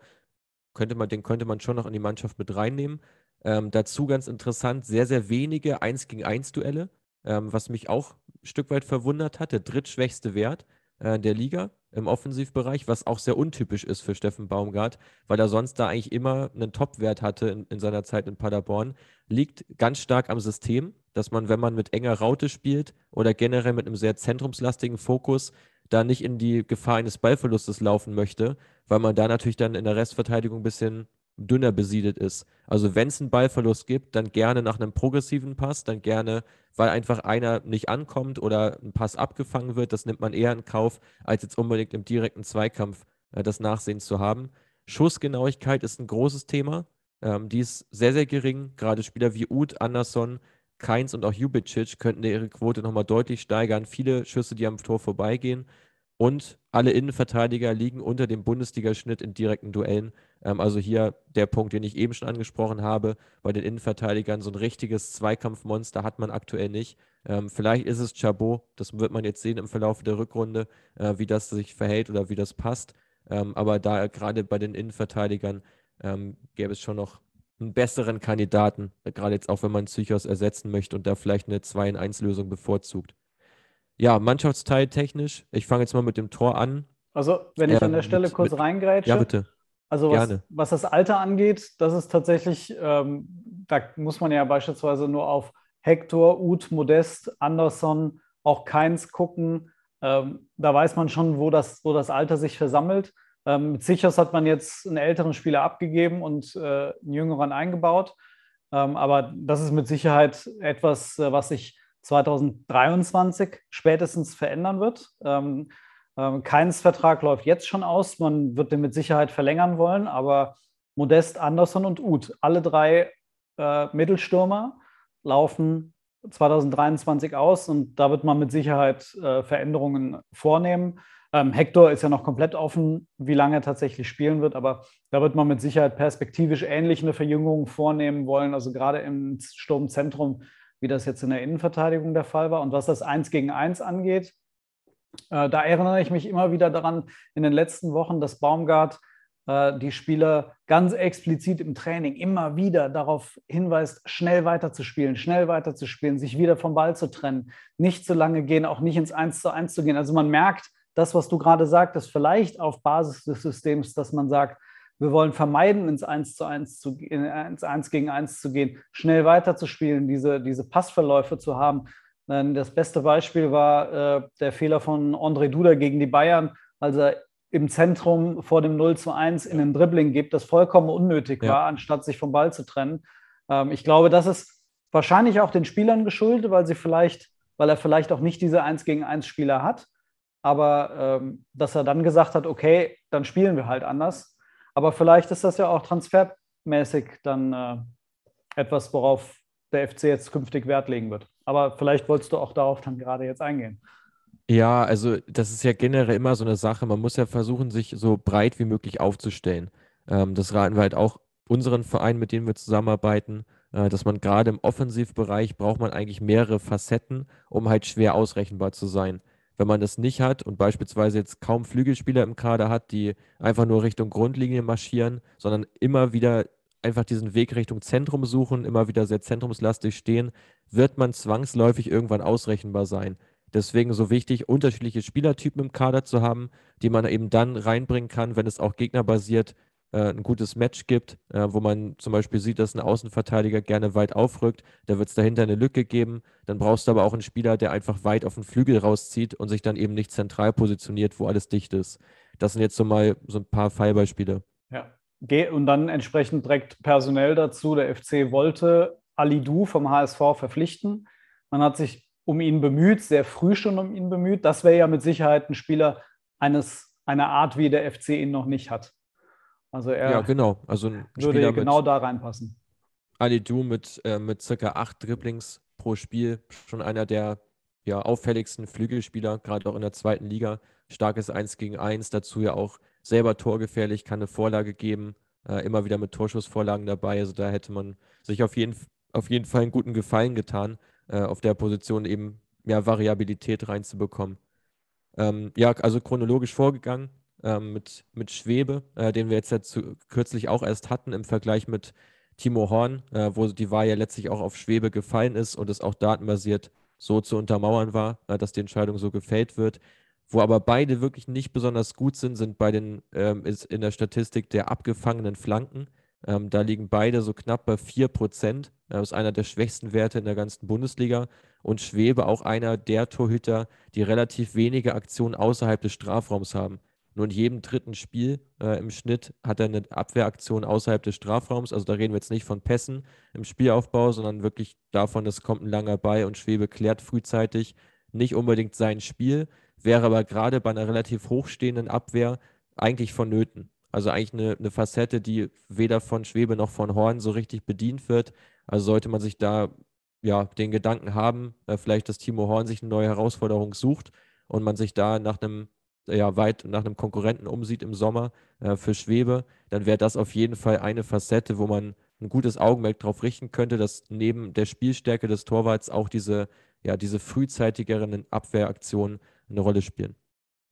könnte man, den könnte man schon noch in die Mannschaft mit reinnehmen. Ähm, dazu ganz interessant, sehr, sehr wenige 1 gegen 1 Duelle, ähm, was mich auch Stück weit verwundert hat. Der drittschwächste Wert äh, der Liga im Offensivbereich, was auch sehr untypisch ist für Steffen Baumgart, weil er sonst da eigentlich immer einen Topwert hatte in, in seiner Zeit in Paderborn. Liegt ganz stark am System, dass man, wenn man mit enger Raute spielt oder generell mit einem sehr zentrumslastigen Fokus, da nicht in die Gefahr eines Ballverlustes laufen möchte, weil man da natürlich dann in der Restverteidigung ein bisschen dünner besiedelt ist. Also wenn es einen Ballverlust gibt, dann gerne nach einem progressiven Pass, dann gerne, weil einfach einer nicht ankommt oder ein Pass abgefangen wird, das nimmt man eher in Kauf, als jetzt unbedingt im direkten Zweikampf äh, das Nachsehen zu haben. Schussgenauigkeit ist ein großes Thema. Ähm, die ist sehr, sehr gering. Gerade Spieler wie Uth, Anderson, Keins und auch Jubicic könnten ihre Quote nochmal deutlich steigern. Viele Schüsse, die am Tor vorbeigehen. Und alle Innenverteidiger liegen unter dem Bundesligaschnitt in direkten Duellen. Ähm, also hier der Punkt, den ich eben schon angesprochen habe. Bei den Innenverteidigern so ein richtiges Zweikampfmonster hat man aktuell nicht. Ähm, vielleicht ist es Chabot, das wird man jetzt sehen im Verlauf der Rückrunde, äh, wie das sich verhält oder wie das passt. Ähm, aber da gerade bei den Innenverteidigern ähm, gäbe es schon noch einen besseren Kandidaten, gerade jetzt auch, wenn man Psychos ersetzen möchte und da vielleicht eine 2 in 1 Lösung bevorzugt. Ja, Mannschaftsteil technisch. Ich fange jetzt mal mit dem Tor an. Also, wenn ich ähm, an der Stelle mit, kurz mit, reingrätsche. Ja, bitte. Also, was, was, das Alter angeht, das ist tatsächlich, ähm, da muss man ja beispielsweise nur auf Hector, Uth, Modest, Anderson, auch Keins gucken. Ähm, da weiß man schon, wo das, wo das Alter sich versammelt. Ähm, mit Sichers hat man jetzt einen älteren Spieler abgegeben und äh, einen jüngeren eingebaut. Ähm, aber das ist mit Sicherheit etwas, äh, was sich 2023 spätestens verändern wird. Ähm, ähm, Keins Vertrag läuft jetzt schon aus. Man wird den mit Sicherheit verlängern wollen, aber Modest, Anderson und Uth, alle drei äh, Mittelstürmer, laufen 2023 aus und da wird man mit Sicherheit äh, Veränderungen vornehmen. Ähm, Hector ist ja noch komplett offen, wie lange er tatsächlich spielen wird, aber da wird man mit Sicherheit perspektivisch ähnlich eine Verjüngung vornehmen wollen, also gerade im Sturmzentrum, wie das jetzt in der Innenverteidigung der Fall war. Und was das Eins gegen Eins angeht, äh, da erinnere ich mich immer wieder daran, in den letzten Wochen, dass Baumgart äh, die Spieler ganz explizit im Training immer wieder darauf hinweist, schnell weiterzuspielen, schnell weiterzuspielen, sich wieder vom Ball zu trennen, nicht zu lange gehen, auch nicht ins Eins zu eins zu gehen. Also man merkt, das, was du gerade sagtest, vielleicht auf Basis des Systems, dass man sagt, wir wollen vermeiden, ins 1 zu 1 zu, ins 1 gegen 1 zu gehen, schnell weiterzuspielen, diese, diese Passverläufe zu haben. Das beste Beispiel war äh, der Fehler von André Duda gegen die Bayern, als er im Zentrum vor dem 0 zu 1 in den Dribbling gibt, das vollkommen unnötig ja. war, anstatt sich vom Ball zu trennen. Ähm, ich glaube, das ist wahrscheinlich auch den Spielern geschuldet, weil sie vielleicht, weil er vielleicht auch nicht diese 1 gegen 1 Spieler hat. Aber ähm, dass er dann gesagt hat, okay, dann spielen wir halt anders aber vielleicht ist das ja auch transfermäßig dann äh, etwas, worauf der FC jetzt künftig Wert legen wird. Aber vielleicht wolltest du auch darauf dann gerade jetzt eingehen. Ja, also das ist ja generell immer so eine Sache. Man muss ja versuchen, sich so breit wie möglich aufzustellen. Ähm, das raten wir halt auch unseren Vereinen, mit denen wir zusammenarbeiten, äh, dass man gerade im Offensivbereich braucht man eigentlich mehrere Facetten, um halt schwer ausrechenbar zu sein. Wenn man das nicht hat und beispielsweise jetzt kaum Flügelspieler im Kader hat, die einfach nur Richtung Grundlinie marschieren, sondern immer wieder einfach diesen Weg Richtung Zentrum suchen, immer wieder sehr zentrumslastig stehen, wird man zwangsläufig irgendwann ausrechenbar sein. Deswegen so wichtig, unterschiedliche Spielertypen im Kader zu haben, die man eben dann reinbringen kann, wenn es auch gegnerbasiert äh, ein gutes Match gibt, äh, wo man zum Beispiel sieht, dass ein Außenverteidiger gerne weit aufrückt, da wird es dahinter eine Lücke geben. Dann brauchst du aber auch einen Spieler, der einfach weit auf den Flügel rauszieht und sich dann eben nicht zentral positioniert, wo alles dicht ist. Das sind jetzt so mal so ein paar Fallbeispiele. Ja. Und dann entsprechend direkt personell dazu. Der FC wollte Ali Du vom HSV verpflichten. Man hat sich um ihn bemüht, sehr früh schon um ihn bemüht. Das wäre ja mit Sicherheit ein Spieler eines, einer Art, wie der FC ihn noch nicht hat. Also er ja, genau. Also ein würde Spieler genau da reinpassen. Ali Du mit, äh, mit circa acht Dribblings pro Spiel, schon einer der ja, auffälligsten Flügelspieler, gerade auch in der zweiten Liga. Starkes 1 gegen 1, dazu ja auch selber torgefährlich, kann eine Vorlage geben, äh, immer wieder mit Torschussvorlagen dabei. Also da hätte man sich auf jeden, auf jeden Fall einen guten Gefallen getan, äh, auf der Position eben mehr Variabilität reinzubekommen. Ähm, ja, also chronologisch vorgegangen ähm, mit, mit Schwebe, äh, den wir jetzt ja zu, kürzlich auch erst hatten im Vergleich mit Timo Horn, äh, wo die Wahl ja letztlich auch auf Schwebe gefallen ist und es auch datenbasiert so zu untermauern war, äh, dass die Entscheidung so gefällt wird. Wo aber beide wirklich nicht besonders gut sind, sind bei den ähm, ist in der Statistik der abgefangenen Flanken. Ähm, da liegen beide so knapp bei 4%. Das ist einer der schwächsten Werte in der ganzen Bundesliga. Und Schwebe auch einer der Torhüter, die relativ wenige Aktionen außerhalb des Strafraums haben. Nur in jedem dritten Spiel äh, im Schnitt hat er eine Abwehraktion außerhalb des Strafraums. Also da reden wir jetzt nicht von Pässen im Spielaufbau, sondern wirklich davon, es kommt ein langer Ball und Schwebe klärt frühzeitig. Nicht unbedingt sein Spiel, wäre aber gerade bei einer relativ hochstehenden Abwehr eigentlich vonnöten. Also eigentlich eine, eine Facette, die weder von Schwebe noch von Horn so richtig bedient wird. Also sollte man sich da ja den Gedanken haben, äh, vielleicht, dass Timo Horn sich eine neue Herausforderung sucht und man sich da nach einem ja, weit nach einem Konkurrenten umsieht im Sommer äh, für Schwebe, dann wäre das auf jeden Fall eine Facette, wo man ein gutes Augenmerk darauf richten könnte, dass neben der Spielstärke des Torwarts auch diese, ja, diese frühzeitigeren Abwehraktionen eine Rolle spielen.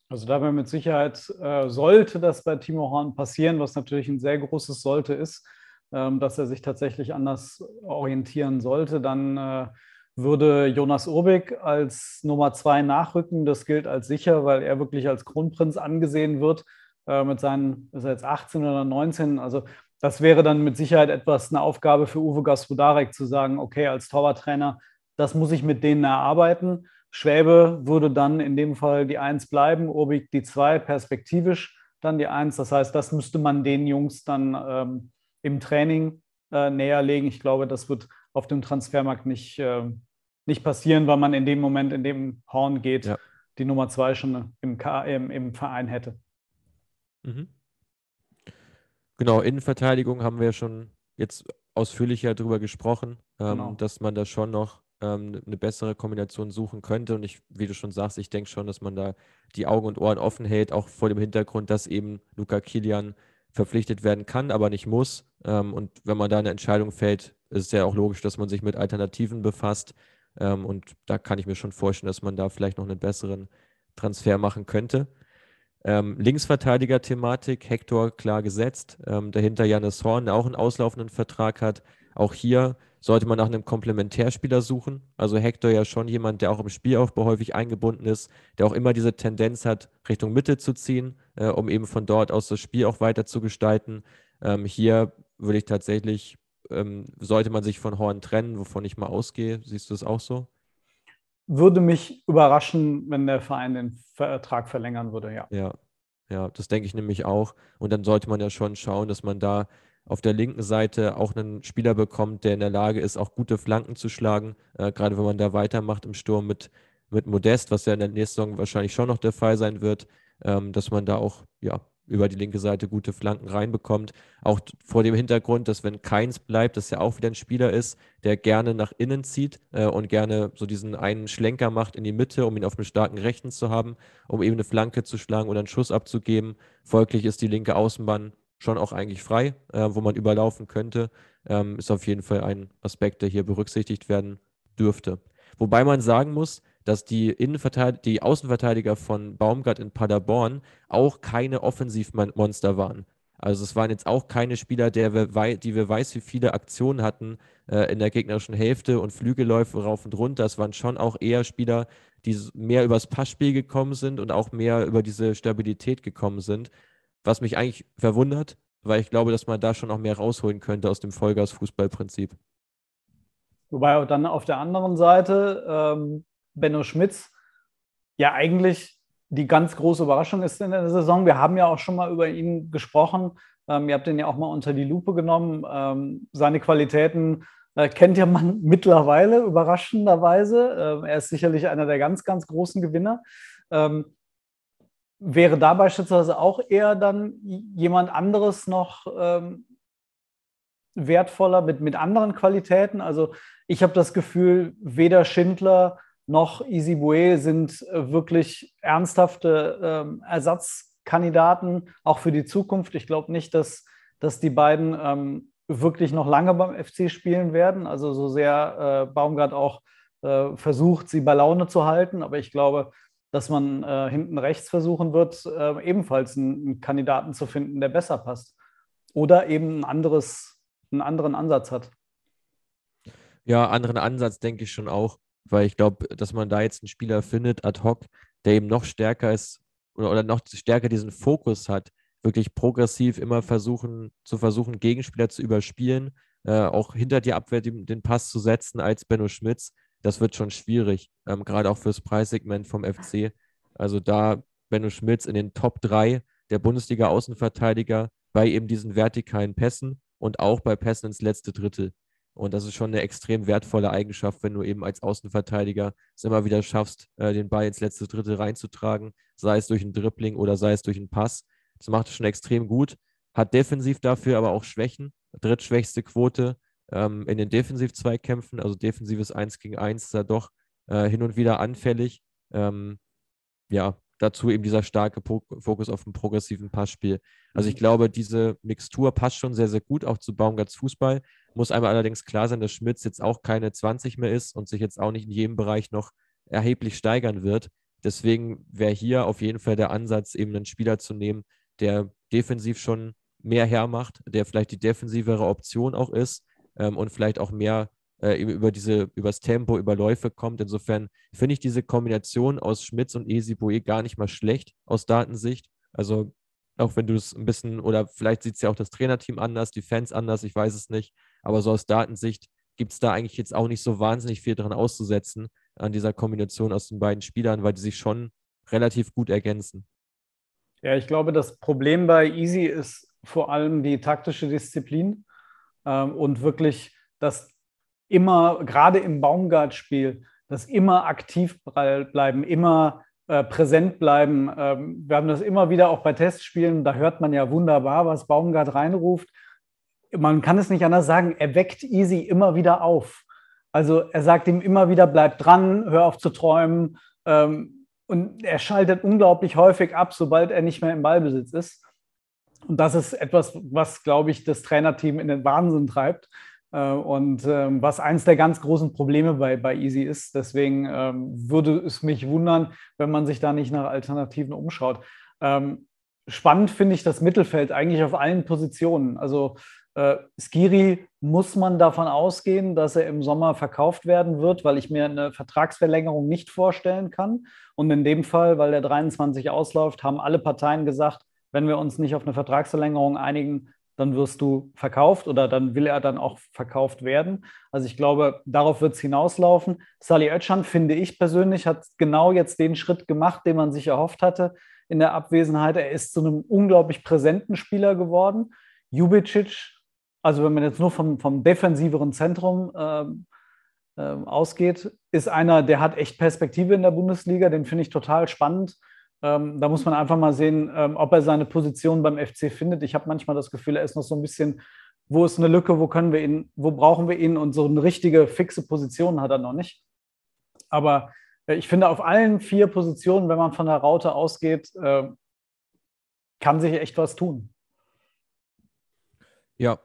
Also da wäre mit Sicherheit, äh, sollte das bei Timo Horn passieren, was natürlich ein sehr großes Sollte ist, ähm, dass er sich tatsächlich anders orientieren sollte, dann äh, würde Jonas Urbik als Nummer zwei nachrücken. Das gilt als sicher, weil er wirklich als Kronprinz angesehen wird. Äh, mit seinen, ist er jetzt 18 oder 19? Also das wäre dann mit Sicherheit etwas eine Aufgabe für Uwe Gaspudarek zu sagen, okay, als Torwarttrainer, das muss ich mit denen erarbeiten. Schwäbe würde dann in dem Fall die Eins bleiben, Urbik die Zwei, perspektivisch dann die Eins. Das heißt, das müsste man den Jungs dann ähm, im Training äh, näher legen. Ich glaube, das wird auf dem Transfermarkt nicht, äh, nicht passieren, weil man in dem Moment, in dem Horn geht, ja. die Nummer zwei schon im, im, im Verein hätte. Mhm. Genau, Innenverteidigung haben wir schon jetzt ausführlicher darüber gesprochen, ähm, genau. dass man da schon noch ähm, eine bessere Kombination suchen könnte. Und ich, wie du schon sagst, ich denke schon, dass man da die Augen und Ohren offen hält, auch vor dem Hintergrund, dass eben Luca Kilian verpflichtet werden kann, aber nicht muss. Ähm, und wenn man da eine Entscheidung fällt, ist es ja auch logisch, dass man sich mit Alternativen befasst. Ähm, und da kann ich mir schon vorstellen, dass man da vielleicht noch einen besseren Transfer machen könnte. Ähm, Linksverteidiger-Thematik, Hector klar gesetzt. Dahinter Janis Horn, der auch einen auslaufenden Vertrag hat. Auch hier sollte man nach einem Komplementärspieler suchen. Also Hector ja schon jemand, der auch im Spielaufbau häufig eingebunden ist, der auch immer diese Tendenz hat, Richtung Mitte zu ziehen, äh, um eben von dort aus das Spiel auch weiter zu gestalten. Ähm, hier würde ich tatsächlich, ähm, sollte man sich von Horn trennen, wovon ich mal ausgehe. Siehst du es auch so? Würde mich überraschen, wenn der Verein den Vertrag verlängern würde, ja. Ja, ja, das denke ich nämlich auch. Und dann sollte man ja schon schauen, dass man da auf der linken Seite auch einen Spieler bekommt, der in der Lage ist, auch gute Flanken zu schlagen. Äh, gerade wenn man da weitermacht im Sturm mit, mit Modest, was ja in der nächsten Saison wahrscheinlich schon noch der Fall sein wird, ähm, dass man da auch ja, über die linke Seite gute Flanken reinbekommt. Auch vor dem Hintergrund, dass wenn Keins bleibt, dass er auch wieder ein Spieler ist, der gerne nach innen zieht äh, und gerne so diesen einen Schlenker macht in die Mitte, um ihn auf einem starken Rechten zu haben, um eben eine Flanke zu schlagen oder einen Schuss abzugeben. Folglich ist die linke Außenbahn schon auch eigentlich frei, äh, wo man überlaufen könnte. Ähm, ist auf jeden Fall ein Aspekt, der hier berücksichtigt werden dürfte. Wobei man sagen muss, dass die, die Außenverteidiger von Baumgart in Paderborn auch keine Offensivmonster waren. Also es waren jetzt auch keine Spieler, der wir, die wir weiß, wie viele Aktionen hatten äh, in der gegnerischen Hälfte und Flügelläufe rauf und runter. Es waren schon auch eher Spieler, die mehr übers Passspiel gekommen sind und auch mehr über diese Stabilität gekommen sind was mich eigentlich verwundert, weil ich glaube, dass man da schon noch mehr rausholen könnte aus dem Vollgas-Fußballprinzip. Wobei dann auf der anderen Seite ähm, Benno Schmitz ja eigentlich die ganz große Überraschung ist in der Saison. Wir haben ja auch schon mal über ihn gesprochen. Ähm, ihr habt ihn ja auch mal unter die Lupe genommen. Ähm, seine Qualitäten äh, kennt ja man mittlerweile überraschenderweise. Ähm, er ist sicherlich einer der ganz, ganz großen Gewinner. Ähm, wäre da beispielsweise auch eher dann jemand anderes noch ähm, wertvoller mit, mit anderen Qualitäten? Also ich habe das Gefühl, weder Schindler noch Easy Bue sind äh, wirklich ernsthafte ähm, Ersatzkandidaten, auch für die Zukunft. Ich glaube nicht, dass, dass die beiden ähm, wirklich noch lange beim FC spielen werden. Also so sehr äh, Baumgart auch äh, versucht, sie bei Laune zu halten. Aber ich glaube, dass man äh, hinten rechts versuchen wird, äh, ebenfalls einen, einen, Kandidaten zu finden, der besser passt. Oder eben ein anderes, einen anderen Ansatz hat. Ja, anderen Ansatz denke ich schon auch, weil ich glaube, dass man da jetzt einen Spieler findet, ad hoc, der eben noch stärker ist oder, oder noch stärker diesen Fokus hat, wirklich progressiv immer versuchen, zu versuchen, Gegenspieler zu überspielen, äh, auch hinter die Abwehr den, den Pass zu setzen als Benno Schmitz das wird schon schwierig, ähm, gerade auch fürs Preissegment vom FC. Also da Benno Schmitz in den Top 3 der Bundesliga-Außenverteidiger bei eben diesen vertikalen Pässen und auch bei Pässen ins letzte Drittel. Und das ist schon eine extrem wertvolle Eigenschaft, wenn du eben als Außenverteidiger es immer wieder schaffst, äh, den Ball ins letzte Drittel reinzutragen, sei es durch ein Dribbling oder sei es durch einen Pass. Das macht es schon extrem gut, hat defensiv dafür aber auch Schwächen. Drittschwächste Quote ähm, in den Defensiv-Zweikämpfen, also defensives 1 gegen 1, ist er doch äh, hin und wieder anfällig. Ähm, ja, dazu eben dieser starke Fokus auf dem progressiven Passspiel. Also ich mhm. glaube, diese Mixtur passt schon sehr, sehr gut auch zu Baumgarts Fußball. Muss einmal allerdings klar sein, dass Schmitz jetzt auch keine 20 mehr ist und sich jetzt auch nicht in jedem Bereich noch erheblich steigern wird. Deswegen wäre hier auf jeden Fall der Ansatz, eben einen Spieler zu nehmen, der defensiv schon mehr hermacht, der vielleicht die defensivere Option auch ist ähm, und vielleicht auch mehr äh, über diese, übers Tempo, über Läufe kommt. Insofern finde ich diese Kombination aus Schmitz und Esibue gar nicht mal schlecht aus Datensicht. Also auch wenn du es ein bisschen, oder vielleicht sieht es ja auch das Trainerteam anders, die Fans anders, ich weiß es nicht. Aber so aus Datensicht gibt es da eigentlich jetzt auch nicht so wahnsinnig viel dran auszusetzen an dieser Kombination aus den beiden Spielern, weil die sich schon relativ gut ergänzen. Ja, ich glaube, das Problem bei Easy ist vor allem die taktische Disziplin ähm, und wirklich das immer, gerade im Baumgart-Spiel, das immer aktiv bleiben, immer äh, präsent bleiben. Ähm, wir haben das immer wieder auch bei Testspielen, da hört man ja wunderbar, was Baumgart reinruft. Man kann es nicht anders sagen, er weckt Easy immer wieder auf. Also er sagt ihm immer wieder, bleib dran, hör auf zu träumen. Ähm, und er schaltet unglaublich häufig ab, sobald er nicht mehr im Ballbesitz ist. Und das ist etwas, was, glaube ich, das Trainerteam in den Wahnsinn treibt. Äh, und ähm, was eines der ganz großen Probleme bei, bei Easy ist. Deswegen ähm, würde es mich wundern, wenn man sich da nicht nach Alternativen umschaut. Ähm, spannend finde ich das Mittelfeld eigentlich auf allen Positionen. Also äh, Skiri muss man davon ausgehen, dass er im Sommer verkauft werden wird, weil ich mir eine Vertragsverlängerung nicht vorstellen kann. Und in dem Fall, weil der 23 ausläuft, haben alle Parteien gesagt, wenn wir uns nicht auf eine Vertragsverlängerung einigen, dann wirst du verkauft oder dann will er dann auch verkauft werden. Also ich glaube, darauf wird es hinauslaufen. Sally Oetschan, finde ich persönlich, hat genau jetzt den Schritt gemacht, den man sich erhofft hatte in der Abwesenheit. Er ist zu einem unglaublich präsenten Spieler geworden. Jubicic also wenn man jetzt nur vom, vom defensiveren Zentrum ähm, ähm, ausgeht, ist einer, der hat echt Perspektive in der Bundesliga, den finde ich total spannend. Ähm, da muss man einfach mal sehen, ähm, ob er seine Position beim FC findet. Ich habe manchmal das Gefühl, er ist noch so ein bisschen, wo ist eine Lücke, wo können wir ihn, wo brauchen wir ihn und so eine richtige fixe Position hat er noch nicht. Aber äh, ich finde, auf allen vier Positionen, wenn man von der Raute ausgeht, äh, kann sich echt was tun. Ja,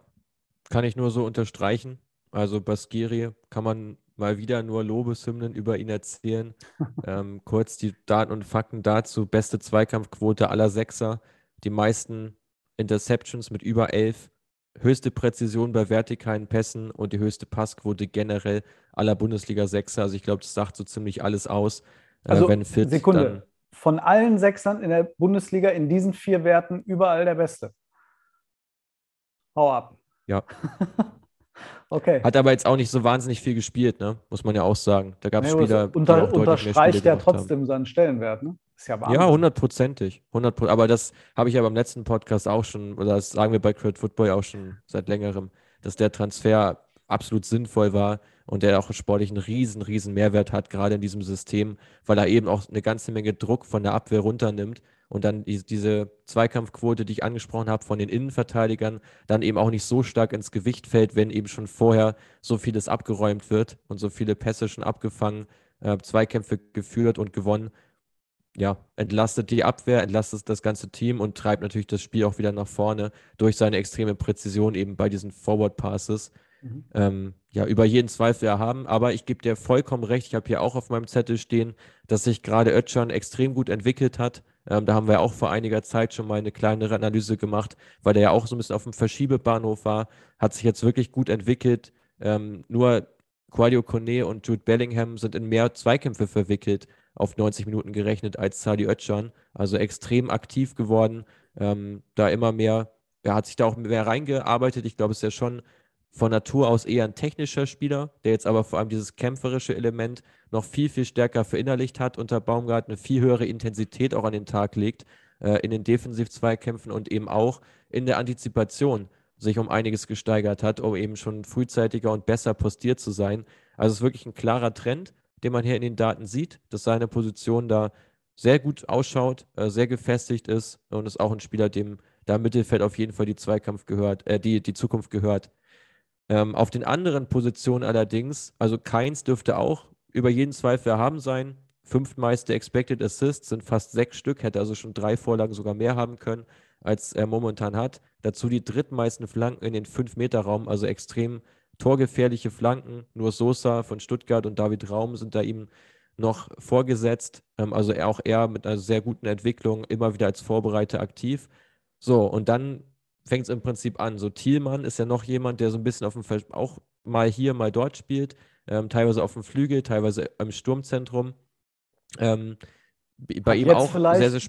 kann ich nur so unterstreichen. Also Baskiri kann man mal wieder nur Lobeshymnen über ihn erzählen. ähm, kurz die Daten und Fakten dazu. Beste Zweikampfquote aller Sechser. Die meisten Interceptions mit über elf. Höchste Präzision bei vertikalen Pässen und die höchste Passquote generell aller Bundesliga-Sechser. Also ich glaube, das sagt so ziemlich alles aus. Äh, also wenn fit, Sekunde. Von allen Sechsern in der Bundesliga in diesen vier Werten überall der Beste. Hau ab. Ja. okay. Hat aber jetzt auch nicht so wahnsinnig viel gespielt, ne? muss man ja auch sagen. Da gab es nee, Spieler, unter, die auch unterstreicht ja trotzdem haben. seinen Stellenwert. Ne? Ist ja Wahnsinn. Ja, hundertprozentig. 100 aber das habe ich ja beim letzten Podcast auch schon, oder das sagen wir bei Credit Football auch schon seit längerem, dass der Transfer absolut sinnvoll war und der auch sportlich einen riesen, riesen Mehrwert hat, gerade in diesem System, weil er eben auch eine ganze Menge Druck von der Abwehr runternimmt und dann die, diese Zweikampfquote, die ich angesprochen habe, von den Innenverteidigern, dann eben auch nicht so stark ins Gewicht fällt, wenn eben schon vorher so vieles abgeräumt wird und so viele Pässe schon abgefangen, äh, Zweikämpfe geführt und gewonnen. Ja, entlastet die Abwehr, entlastet das ganze Team und treibt natürlich das Spiel auch wieder nach vorne durch seine extreme Präzision eben bei diesen Forward Passes. Mhm. Ähm, ja, über jeden Zweifel erhaben. Aber ich gebe dir vollkommen recht. Ich habe hier auch auf meinem Zettel stehen, dass sich gerade Ötchan extrem gut entwickelt hat. Ähm, da haben wir auch vor einiger Zeit schon mal eine kleinere Analyse gemacht, weil der ja auch so ein bisschen auf dem Verschiebebahnhof war. Hat sich jetzt wirklich gut entwickelt. Ähm, nur Quadio Kone und Jude Bellingham sind in mehr Zweikämpfe verwickelt, auf 90 Minuten gerechnet, als Sadi Özcan. Also extrem aktiv geworden. Ähm, da immer mehr, er hat sich da auch mehr reingearbeitet. Ich glaube, es ist ja schon von Natur aus eher ein technischer Spieler, der jetzt aber vor allem dieses kämpferische Element noch viel, viel stärker verinnerlicht hat, unter Baumgart eine viel höhere Intensität auch an den Tag legt, äh, in den Defensiv-Zweikämpfen und eben auch in der Antizipation sich um einiges gesteigert hat, um eben schon frühzeitiger und besser postiert zu sein. Also es ist wirklich ein klarer Trend, den man hier in den Daten sieht, dass seine Position da sehr gut ausschaut, äh, sehr gefestigt ist und ist auch ein Spieler, dem da im Mittelfeld auf jeden Fall die Zweikampf gehört, äh, die, die Zukunft gehört. Ähm, auf den anderen Positionen allerdings, also Keins dürfte auch über jeden Zweifel erhaben sein. Fünftmeiste Expected Assists sind fast sechs Stück, hätte also schon drei Vorlagen sogar mehr haben können, als er momentan hat. Dazu die drittmeisten Flanken in den 5-Meter-Raum, also extrem torgefährliche Flanken. Nur Sosa von Stuttgart und David Raum sind da ihm noch vorgesetzt. Ähm, also auch er mit einer sehr guten Entwicklung immer wieder als Vorbereiter aktiv. So, und dann fängt es im Prinzip an. So Thielmann ist ja noch jemand, der so ein bisschen auf dem Ver auch mal hier, mal dort spielt, ähm, teilweise auf dem Flügel, teilweise im Sturmzentrum. Ähm, bei hat ihm auch sehr, sehr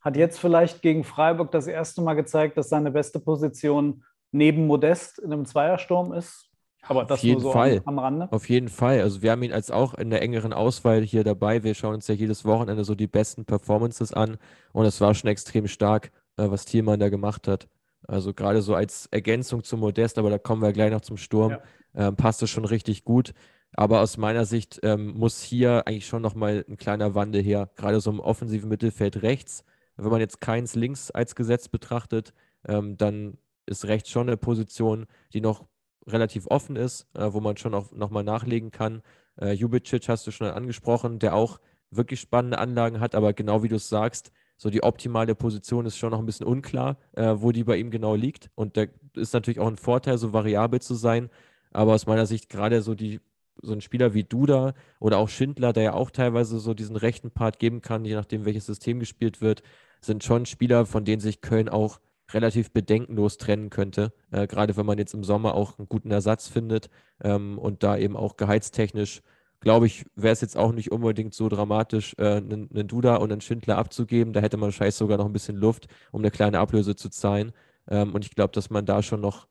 hat jetzt vielleicht gegen Freiburg das erste Mal gezeigt, dass seine beste Position neben Modest in einem Zweiersturm ist. Aber das Auf jeden so Fall. Am, am, Rande. Auf jeden Fall. Also wir haben ihn als auch in der engeren Auswahl hier dabei. Wir schauen uns ja jedes Wochenende so die besten Performances an und es war schon extrem stark, äh, was Thielmann da gemacht hat. Also gerade so als Ergänzung zum Modest, aber da kommen wir gleich noch zum Sturm, ja. ähm, passt es schon richtig gut. Aber aus meiner Sicht ähm, muss hier eigentlich schon nochmal ein kleiner Wandel her, gerade so im offensiven Mittelfeld rechts. Wenn man jetzt keins links als Gesetz betrachtet, ähm, dann ist rechts schon eine Position, die noch relativ offen ist, äh, wo man schon auch nochmal nachlegen kann. Äh, Jubicic hast du schon angesprochen, der auch wirklich spannende Anlagen hat, aber genau wie du es sagst, so die optimale Position ist schon noch ein bisschen unklar, äh, wo die bei ihm genau liegt. Und da ist natürlich auch ein Vorteil, so variabel zu sein. Aber aus meiner Sicht gerade so die so ein Spieler wie Duda oder auch Schindler, der ja auch teilweise so diesen rechten Part geben kann, je nachdem, welches System gespielt wird, sind schon Spieler, von denen sich Köln auch relativ bedenkenlos trennen könnte. Äh, gerade wenn man jetzt im Sommer auch einen guten Ersatz findet ähm, und da eben auch gehaltstechnisch, glaube ich, wäre es jetzt auch nicht unbedingt so dramatisch, äh, einen, Duda und einen Schindler abzugeben. Da hätte man wahrscheinlich sogar noch ein bisschen Luft, um eine kleine Ablöse zu zahlen. Ähm, und ich glaube, dass man da schon noch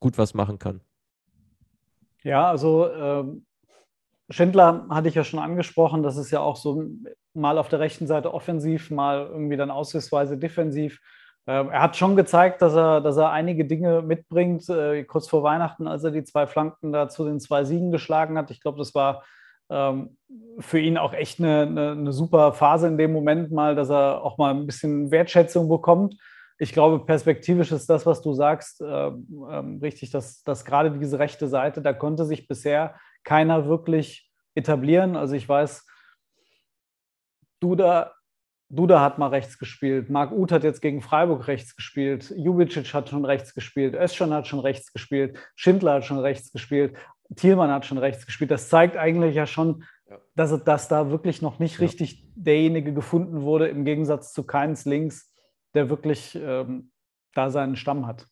gut was machen kann. Ja, also ähm, Schindler hatte ich ja schon angesprochen, das ist ja auch so mal auf der rechten Seite offensiv, mal irgendwie dann aussichtsweise defensiv. Ähm, er hat schon gezeigt, dass er, dass er einige Dinge mitbringt. Äh, kurz vor Weihnachten, als er die zwei Flanken da zu den zwei Siegen geschlagen hat. Ich glaube, das war für ihn auch echt eine, eine, eine, super Phase in dem Moment mal, dass er auch mal ein bisschen Wertschätzung bekommt. Ich glaube, perspektivisch ist das, was du sagst, äh, äh, richtig, dass, dass gerade diese rechte Seite, da konnte sich bisher keiner wirklich etablieren. Also ich weiß, Duda, Duda hat mal rechts gespielt, Marc Uth hat jetzt gegen Freiburg rechts gespielt, Jubicic hat schon rechts gespielt, Özcan hat schon rechts gespielt, Schindler hat schon rechts gespielt, Thielmann hat schon rechts gespielt. Das zeigt eigentlich ja schon, ja. Dass, dass da wirklich noch nicht ja. richtig derjenige gefunden wurde, im Gegensatz zu Keins links, der wirklich ähm, da seinen Stamm hat.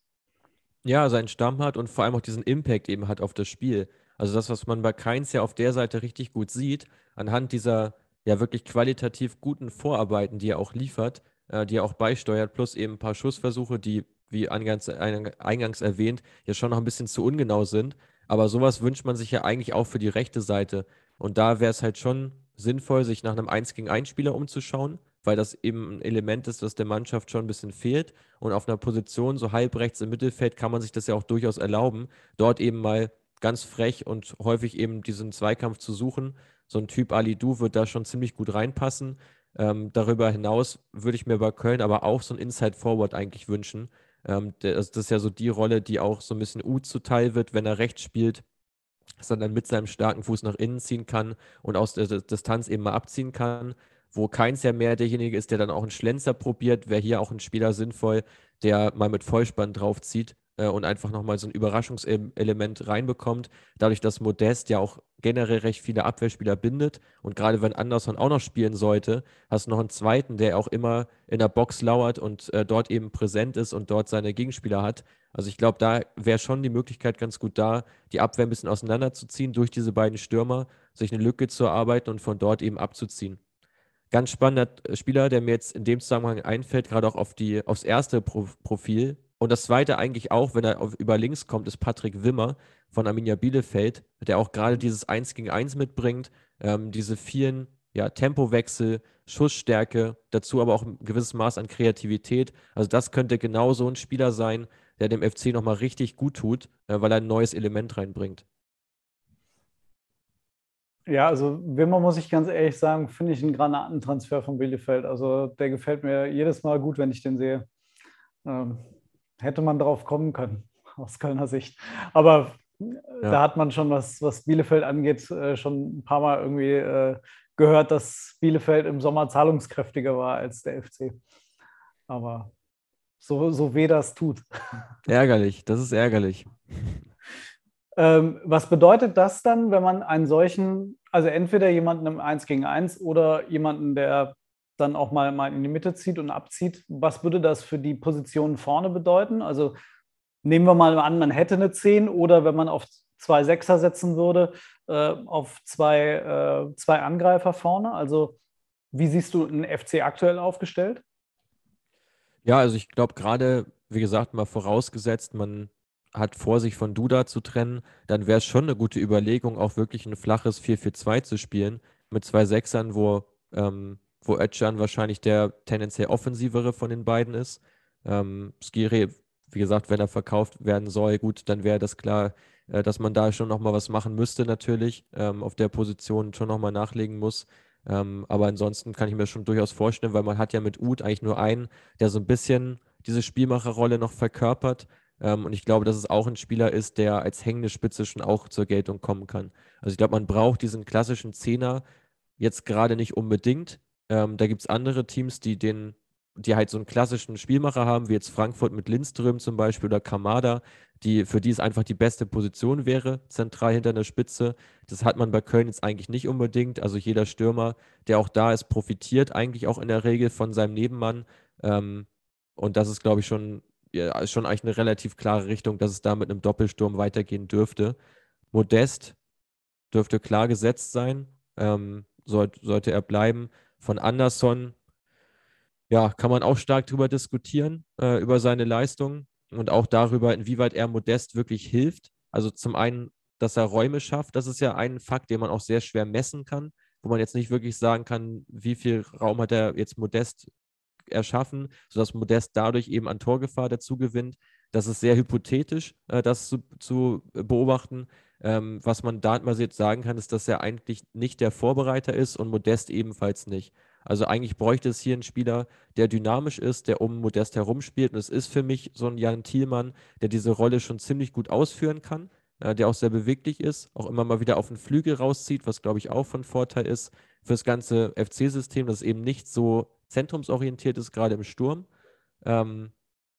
Ja, seinen Stamm hat und vor allem auch diesen Impact eben hat auf das Spiel. Also das, was man bei Keins ja auf der Seite richtig gut sieht, anhand dieser ja wirklich qualitativ guten Vorarbeiten, die er auch liefert, äh, die er auch beisteuert, plus eben ein paar Schussversuche, die, wie eingangs, eingangs erwähnt, ja schon noch ein bisschen zu ungenau sind. Aber sowas wünscht man sich ja eigentlich auch für die rechte Seite. Und da wäre es halt schon sinnvoll, sich nach einem 1 gegen 1 Spieler umzuschauen, weil das eben ein Element ist, das der Mannschaft schon ein bisschen fehlt. Und auf einer Position so halb rechts im Mittelfeld kann man sich das ja auch durchaus erlauben, dort eben mal ganz frech und häufig eben diesen Zweikampf zu suchen. So ein Typ Ali Du wird da schon ziemlich gut reinpassen. Ähm, darüber hinaus würde ich mir bei Köln aber auch so ein Inside Forward eigentlich wünschen. Ähm, der, also das ist ja so die Rolle, die auch so ein bisschen U zuteil wird, wenn er rechts spielt, dass er dann mit seinem starken Fuß nach innen ziehen kann und aus der Distanz eben mal abziehen kann. Wo keins ja mehr derjenige ist, der dann auch einen Schlenzer probiert, wäre hier auch ein Spieler sinnvoll, der mal mit Vollspann draufzieht äh, und einfach nochmal so ein Überraschungselement reinbekommt. Dadurch, dass Modest ja auch generell recht viele Abwehrspieler bindet und gerade wenn Anderson auch noch spielen sollte, hast du noch einen zweiten, der auch immer in der Box lauert und äh, dort eben präsent ist und dort seine Gegenspieler hat. Also ich glaube, da wäre schon die Möglichkeit ganz gut da, die Abwehr ein bisschen auseinanderzuziehen durch diese beiden Stürmer, sich eine Lücke zu erarbeiten und von dort eben abzuziehen. Ganz spannender Spieler, der mir jetzt in dem Zusammenhang einfällt, gerade auch auf die, aufs erste Pro Profil, und das zweite eigentlich auch, wenn er auf, über links kommt, ist Patrick Wimmer von Arminia Bielefeld, der auch gerade dieses 1 gegen 1 mitbringt, ähm, diese vielen ja, Tempowechsel, Schussstärke, dazu aber auch ein gewisses Maß an Kreativität. Also das könnte genau so ein Spieler sein, der dem FC nochmal richtig gut tut, äh, weil er ein neues Element reinbringt. Ja, also Wimmer muss ich ganz ehrlich sagen, finde ich einen Granatentransfer von Bielefeld. Also der gefällt mir jedes Mal gut, wenn ich den sehe. Ähm, hätte man darauf kommen können, aus Kölner Sicht. Aber ja. da hat man schon, was, was Bielefeld angeht, äh, schon ein paar Mal irgendwie äh, gehört, dass Bielefeld im Sommer zahlungskräftiger war als der FC. Aber so, so weh das tut. Ärgerlich, das ist ärgerlich. Ähm, was bedeutet das dann, wenn man einen solchen, also entweder jemanden im 1 gegen 1 oder jemanden, der dann auch mal, mal in die Mitte zieht und abzieht, was würde das für die Positionen vorne bedeuten? Also nehmen wir mal an, man hätte eine 10 oder wenn man auf zwei Sechser setzen würde, äh, auf zwei, äh, zwei Angreifer vorne. Also wie siehst du einen FC aktuell aufgestellt? Ja, also ich glaube gerade, wie gesagt, mal vorausgesetzt, man hat vor, sich von Duda zu trennen, dann wäre es schon eine gute Überlegung, auch wirklich ein flaches 4-4-2 zu spielen mit zwei Sechsern, wo ähm, wo Özcan wahrscheinlich der tendenziell offensivere von den beiden ist. Ähm, Skiri, wie gesagt, wenn er verkauft werden soll, gut, dann wäre das klar, äh, dass man da schon nochmal was machen müsste natürlich, ähm, auf der Position schon nochmal nachlegen muss. Ähm, aber ansonsten kann ich mir schon durchaus vorstellen, weil man hat ja mit Uth eigentlich nur einen, der so ein bisschen diese Spielmacherrolle noch verkörpert. Ähm, und ich glaube, dass es auch ein Spieler ist, der als hängende Spitze schon auch zur Geltung kommen kann. Also ich glaube, man braucht diesen klassischen Zehner jetzt gerade nicht unbedingt, ähm, da gibt es andere Teams, die den die halt so einen klassischen Spielmacher haben, wie jetzt Frankfurt mit Lindström zum Beispiel oder Kamada, die, für die es einfach die beste Position wäre, zentral hinter der Spitze. Das hat man bei Köln jetzt eigentlich nicht unbedingt. Also jeder Stürmer, der auch da ist, profitiert eigentlich auch in der Regel von seinem Nebenmann. Ähm, und das ist, glaube ich, schon, ja, schon eigentlich eine relativ klare Richtung, dass es da mit einem Doppelsturm weitergehen dürfte. Modest dürfte klar gesetzt sein, ähm, soll, sollte er bleiben. Von Anderson, ja, kann man auch stark darüber diskutieren, äh, über seine Leistung und auch darüber, inwieweit er Modest wirklich hilft. Also zum einen, dass er Räume schafft, das ist ja ein Fakt, den man auch sehr schwer messen kann, wo man jetzt nicht wirklich sagen kann, wie viel Raum hat er jetzt Modest erschaffen, sodass Modest dadurch eben an Torgefahr dazu gewinnt. Das ist sehr hypothetisch, äh, das zu, zu beobachten. Ähm, was man da mal jetzt sagen kann, ist, dass er eigentlich nicht der Vorbereiter ist und Modest ebenfalls nicht. Also eigentlich bräuchte es hier einen Spieler, der dynamisch ist, der um Modest herumspielt. Und es ist für mich so ein Jan Thielmann, der diese Rolle schon ziemlich gut ausführen kann, äh, der auch sehr beweglich ist, auch immer mal wieder auf den Flügel rauszieht, was glaube ich auch von Vorteil ist für das ganze FC-System, dass es eben nicht so zentrumsorientiert ist, gerade im Sturm. Ähm,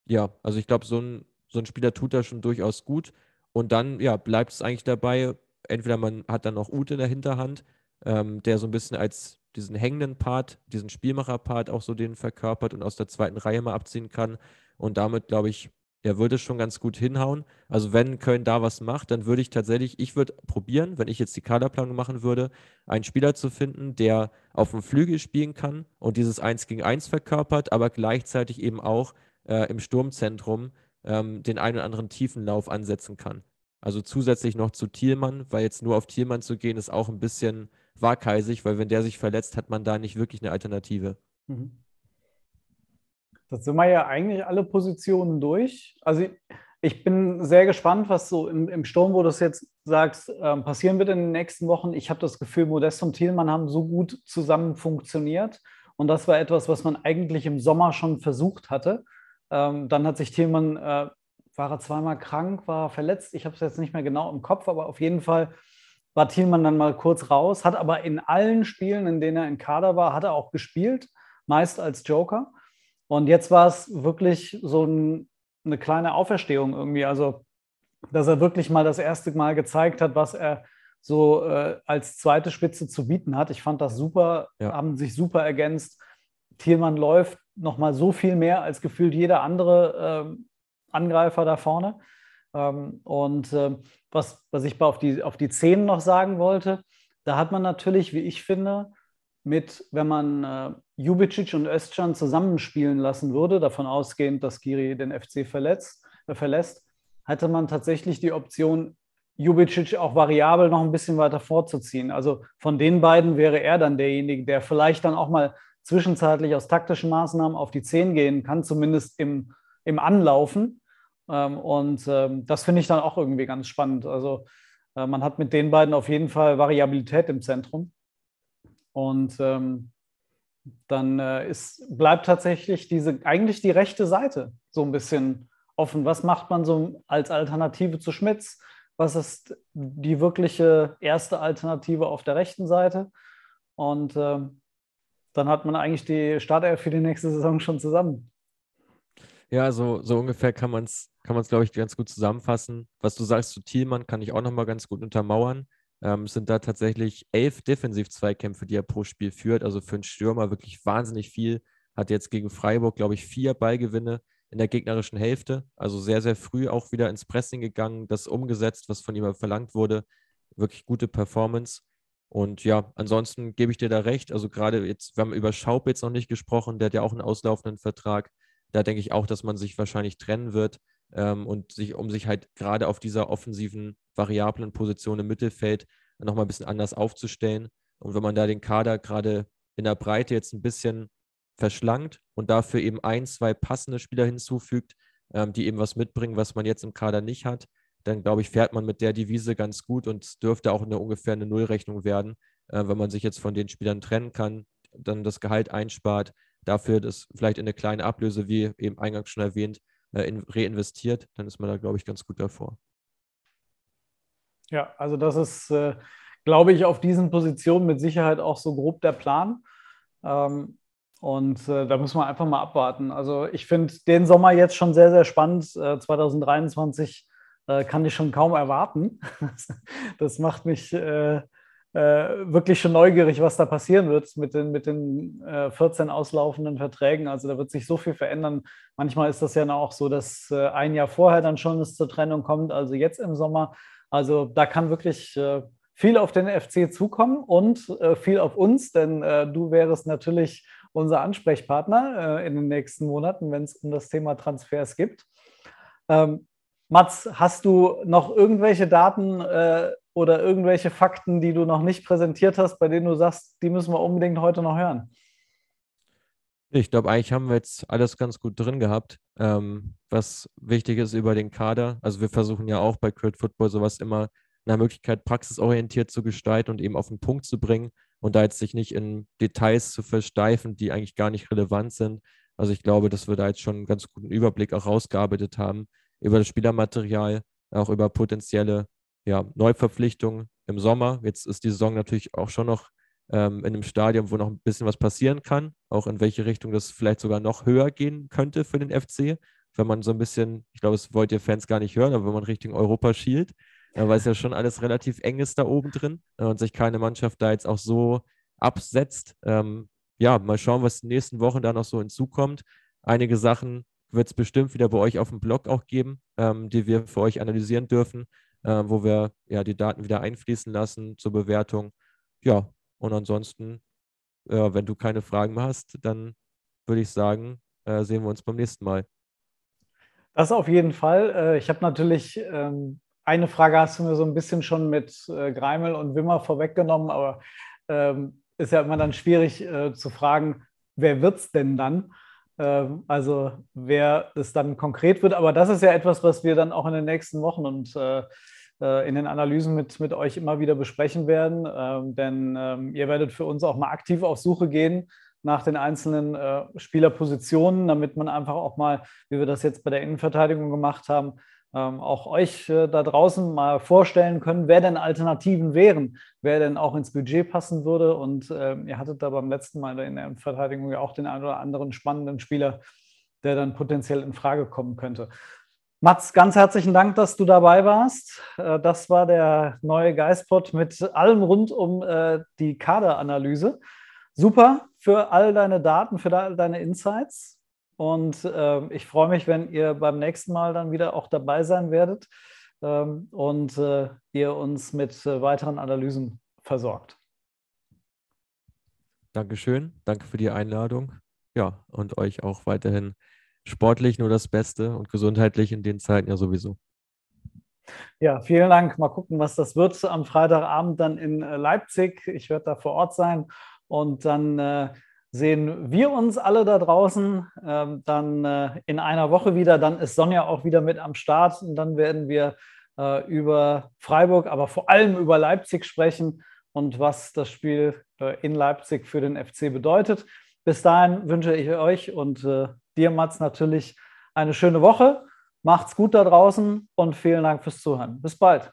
ja, also ich glaube, so ein, so ein Spieler tut da schon durchaus gut. Und dann, ja, bleibt es eigentlich dabei, entweder man hat dann noch Ute in der Hinterhand, ähm, der so ein bisschen als diesen hängenden Part, diesen Spielmacher-Part auch so den verkörpert und aus der zweiten Reihe mal abziehen kann. Und damit, glaube ich, der würde schon ganz gut hinhauen. Also wenn Köln da was macht, dann würde ich tatsächlich, ich würde probieren, wenn ich jetzt die Kaderplanung machen würde, einen Spieler zu finden, der auf dem Flügel spielen kann und dieses 1 gegen 1 verkörpert, aber gleichzeitig eben auch äh, im Sturmzentrum ähm, den einen oder anderen Tiefenlauf ansetzen kann. Also zusätzlich noch zu Thielmann, weil jetzt nur auf Thielmann zu gehen, ist auch ein bisschen waghalsig, weil wenn der sich verletzt, hat man da nicht wirklich eine Alternative. Mhm. Das sind wir ja eigentlich alle Positionen durch. Also ich, bin sehr gespannt, was so im, im Sturm, wo du es jetzt sagst, ähm, passieren wird in den nächsten Wochen. Ich habe das Gefühl, Modest und Thielmann haben so gut zusammen funktioniert. Und das war etwas, was man eigentlich im Sommer schon versucht hatte. Ähm, dann hat sich Thielmann, äh, war er zweimal krank, war verletzt. Ich habe es jetzt nicht mehr genau im Kopf, aber auf jeden Fall war Thielmann dann mal kurz raus, hat aber in allen Spielen, in denen er in Kader war, hat er auch gespielt, meist als Joker. Und jetzt war es wirklich so ein, eine kleine Auferstehung irgendwie. Also, dass er wirklich mal das erste Mal gezeigt hat, was er so äh, als zweite Spitze zu bieten hat. Ich fand das super, ja. haben sich super ergänzt. Thielmann läuft nochmal so viel mehr als gefühlt jeder andere äh, Angreifer da vorne. Ähm, und äh, was, was ich auf die, auf die Szenen noch sagen wollte, da hat man natürlich, wie ich finde, mit, wenn man äh, Jubicic und Özcan zusammenspielen lassen würde, davon ausgehend, dass Giri den FC verletzt, äh, verlässt, hätte man tatsächlich die Option, Jubicic auch variabel noch ein bisschen weiter vorzuziehen. Also von den beiden wäre er dann derjenige, der vielleicht dann auch mal zwischenzeitlich aus taktischen Maßnahmen auf die 10 gehen kann, zumindest im, im Anlaufen. Ähm, und ähm, das finde ich dann auch irgendwie ganz spannend. Also äh, man hat mit den beiden auf jeden Fall Variabilität im Zentrum. Und ähm, dann äh, ist, bleibt tatsächlich diese, eigentlich die rechte Seite so ein bisschen offen. Was macht man so als Alternative zu Schmitz? Was ist die wirkliche erste Alternative auf der rechten Seite? Und äh, dann hat man eigentlich die Startelf für die nächste Saison schon zusammen. Ja, so, so ungefähr kann man es, kann glaube ich, ganz gut zusammenfassen. Was du sagst zu Thielmann, kann ich auch nochmal ganz gut untermauern ähm, sind da tatsächlich elf Defensiv-Zweikämpfe, die er pro Spiel führt. Also für einen Stürmer wirklich wahnsinnig viel. Hat jetzt gegen Freiburg, glaube ich, vier Ballgewinne in der gegnerischen Hälfte. Also sehr, sehr früh auch wieder ins Pressing gegangen, das umgesetzt, was von ihm verlangt wurde. Wirklich gute Performance. Und ja, ansonsten gebe ich dir da recht. Also gerade jetzt, wir haben über Schaub jetzt noch nicht gesprochen, der hat ja auch einen auslaufenden Vertrag. Da denke ich auch, dass man sich wahrscheinlich trennen wird ähm, und sich, um sich halt gerade auf dieser offensiven, variablen Position im Mittelfeld nochmal ein bisschen anders aufzustellen. Und wenn man da den Kader gerade in der Breite jetzt ein bisschen verschlankt und dafür eben ein, zwei passende Spieler hinzufügt, ähm, die eben was mitbringen, was man jetzt im Kader nicht hat, dann glaube ich, fährt man mit der Devise ganz gut und dürfte auch eine ungefähr eine Nullrechnung werden, äh, wenn man sich jetzt von den Spielern trennen kann, dann das Gehalt einspart, dafür das vielleicht in eine kleine Ablöse, wie eben eingangs schon erwähnt, äh, reinvestiert, dann ist man da, glaube ich, ganz gut davor. Ja, also das ist, äh, glaube ich, auf diesen Positionen mit Sicherheit auch so grob der Plan. Ähm, Und äh, da müssen wir einfach mal abwarten. Also ich finde den Sommer jetzt schon sehr, sehr spannend. Äh, 2023 äh, kann ich schon kaum erwarten. das macht mich äh, äh, wirklich schon neugierig, was da passieren wird mit den, mit den 14 auslaufenden Verträgen. Also da wird sich so viel verändern. Manchmal ist das ja auch so, dass ein Jahr vorher dann schon es zur Trennung kommt, also jetzt im Sommer. Also da kann wirklich viel auf den FC zukommen und viel auf uns, denn du wärst natürlich unser Ansprechpartner äh, in den nächsten Monaten, wenn es um das Thema Transfers. Ähm, Mats, hast du noch irgendwelche Daten äh, oder irgendwelche Fakten, die du noch nicht präsentiert hast, bei denen du sagst, die müssen wir unbedingt heute noch hören? Ich glaube, eigentlich haben wir jetzt alles ganz gut drin gehabt. Ähm, was wichtig ist über den Kader. Also wir versuchen ja auch bei Crit Football sowas immer nach Möglichkeit praxisorientiert zu gestalten und eben auf den Punkt zu bringen und da jetzt sich nicht in Details zu versteifen, die eigentlich gar nicht relevant sind. Also ich glaube, dass wir da jetzt schon einen ganz guten Überblick auch rausgearbeitet haben über das Spielermaterial, auch über potenzielle ja, Neuverpflichtungen im Sommer. Jetzt ist die Saison natürlich auch schon noch ähm, in einem Stadium, wo noch ein bisschen was passieren kann, auch in welche Richtung das vielleicht sogar noch höher gehen könnte für den FC, wenn man so ein bisschen, ich glaube, das wollt ihr Fans gar nicht hören, aber wenn man Richtung Europa schielt, weil es ja schon alles relativ eng ist da oben drin äh, und sich keine Mannschaft da jetzt auch so absetzt. Ähm, ja, mal schauen, was in den nächsten Wochen da noch so hinzukommt. Einige Sachen wird es bestimmt wieder bei euch auf dem Blog auch geben, ähm, die wir für euch analysieren dürfen, äh, wo wir ja die Daten wieder einfließen lassen zur Bewertung. Ja, und ansonsten, äh, wenn du keine Fragen mehr hast, dann würde ich sagen, äh, sehen wir uns beim nächsten Mal. Das auf jeden Fall. Äh, ich habe natürlich ähm, eine Frage hast du mir so ein bisschen schon mit äh, Greimel und Wimmer vorweggenommen, aber ähm, ist ja immer dann schwierig äh, zu fragen, wer wird es denn dann? Ähm, also wer es dann konkret wird. Aber das ist ja etwas, was wir dann auch in den nächsten Wochen und äh, äh in den Analysen mit, mit euch immer wieder besprechen werden. Ähm, denn ähm, ihr werdet für uns auch mal aktiv auf Suche gehen nach den einzelnen äh, Spielerpositionen, damit man einfach auch mal, wie wir das jetzt bei der Innenverteidigung gemacht haben, ähm, auch euch äh, da draußen mal vorstellen können, wer denn Alternativen wären, wer denn auch ins Budget passen würde. Und äh, ihr hattet da beim letzten Mal in der Verteidigung ja auch den einen oder anderen spannenden Spieler, der dann potenziell in Frage kommen könnte. Mats, ganz herzlichen Dank, dass du dabei warst. Äh, das war der neue Geistpot mit allem rund um äh, die Kaderanalyse. Super für all deine Daten, für all deine Insights. Und äh, ich freue mich, wenn ihr beim nächsten Mal dann wieder auch dabei sein werdet ähm, und äh, ihr uns mit äh, weiteren Analysen versorgt. Dankeschön. Danke für die Einladung. Ja, und euch auch weiterhin sportlich nur das Beste und gesundheitlich in den Zeiten ja sowieso. Ja, vielen Dank. Mal gucken, was das wird am Freitagabend dann in äh, Leipzig. Ich werde da vor Ort sein und dann äh, sehen wir uns alle da draußen ähm, dann äh, in einer Woche wieder. Dann ist Sonja auch wieder mit am Start und dann werden wir äh, über Freiburg, aber vor allem über Leipzig sprechen und was das Spiel äh, in Leipzig für den FC bedeutet. Bis dahin wünsche ich euch und äh, dir, Mats, natürlich eine schöne Woche. Macht's gut da draußen und vielen Dank fürs Zuhören. Bis bald.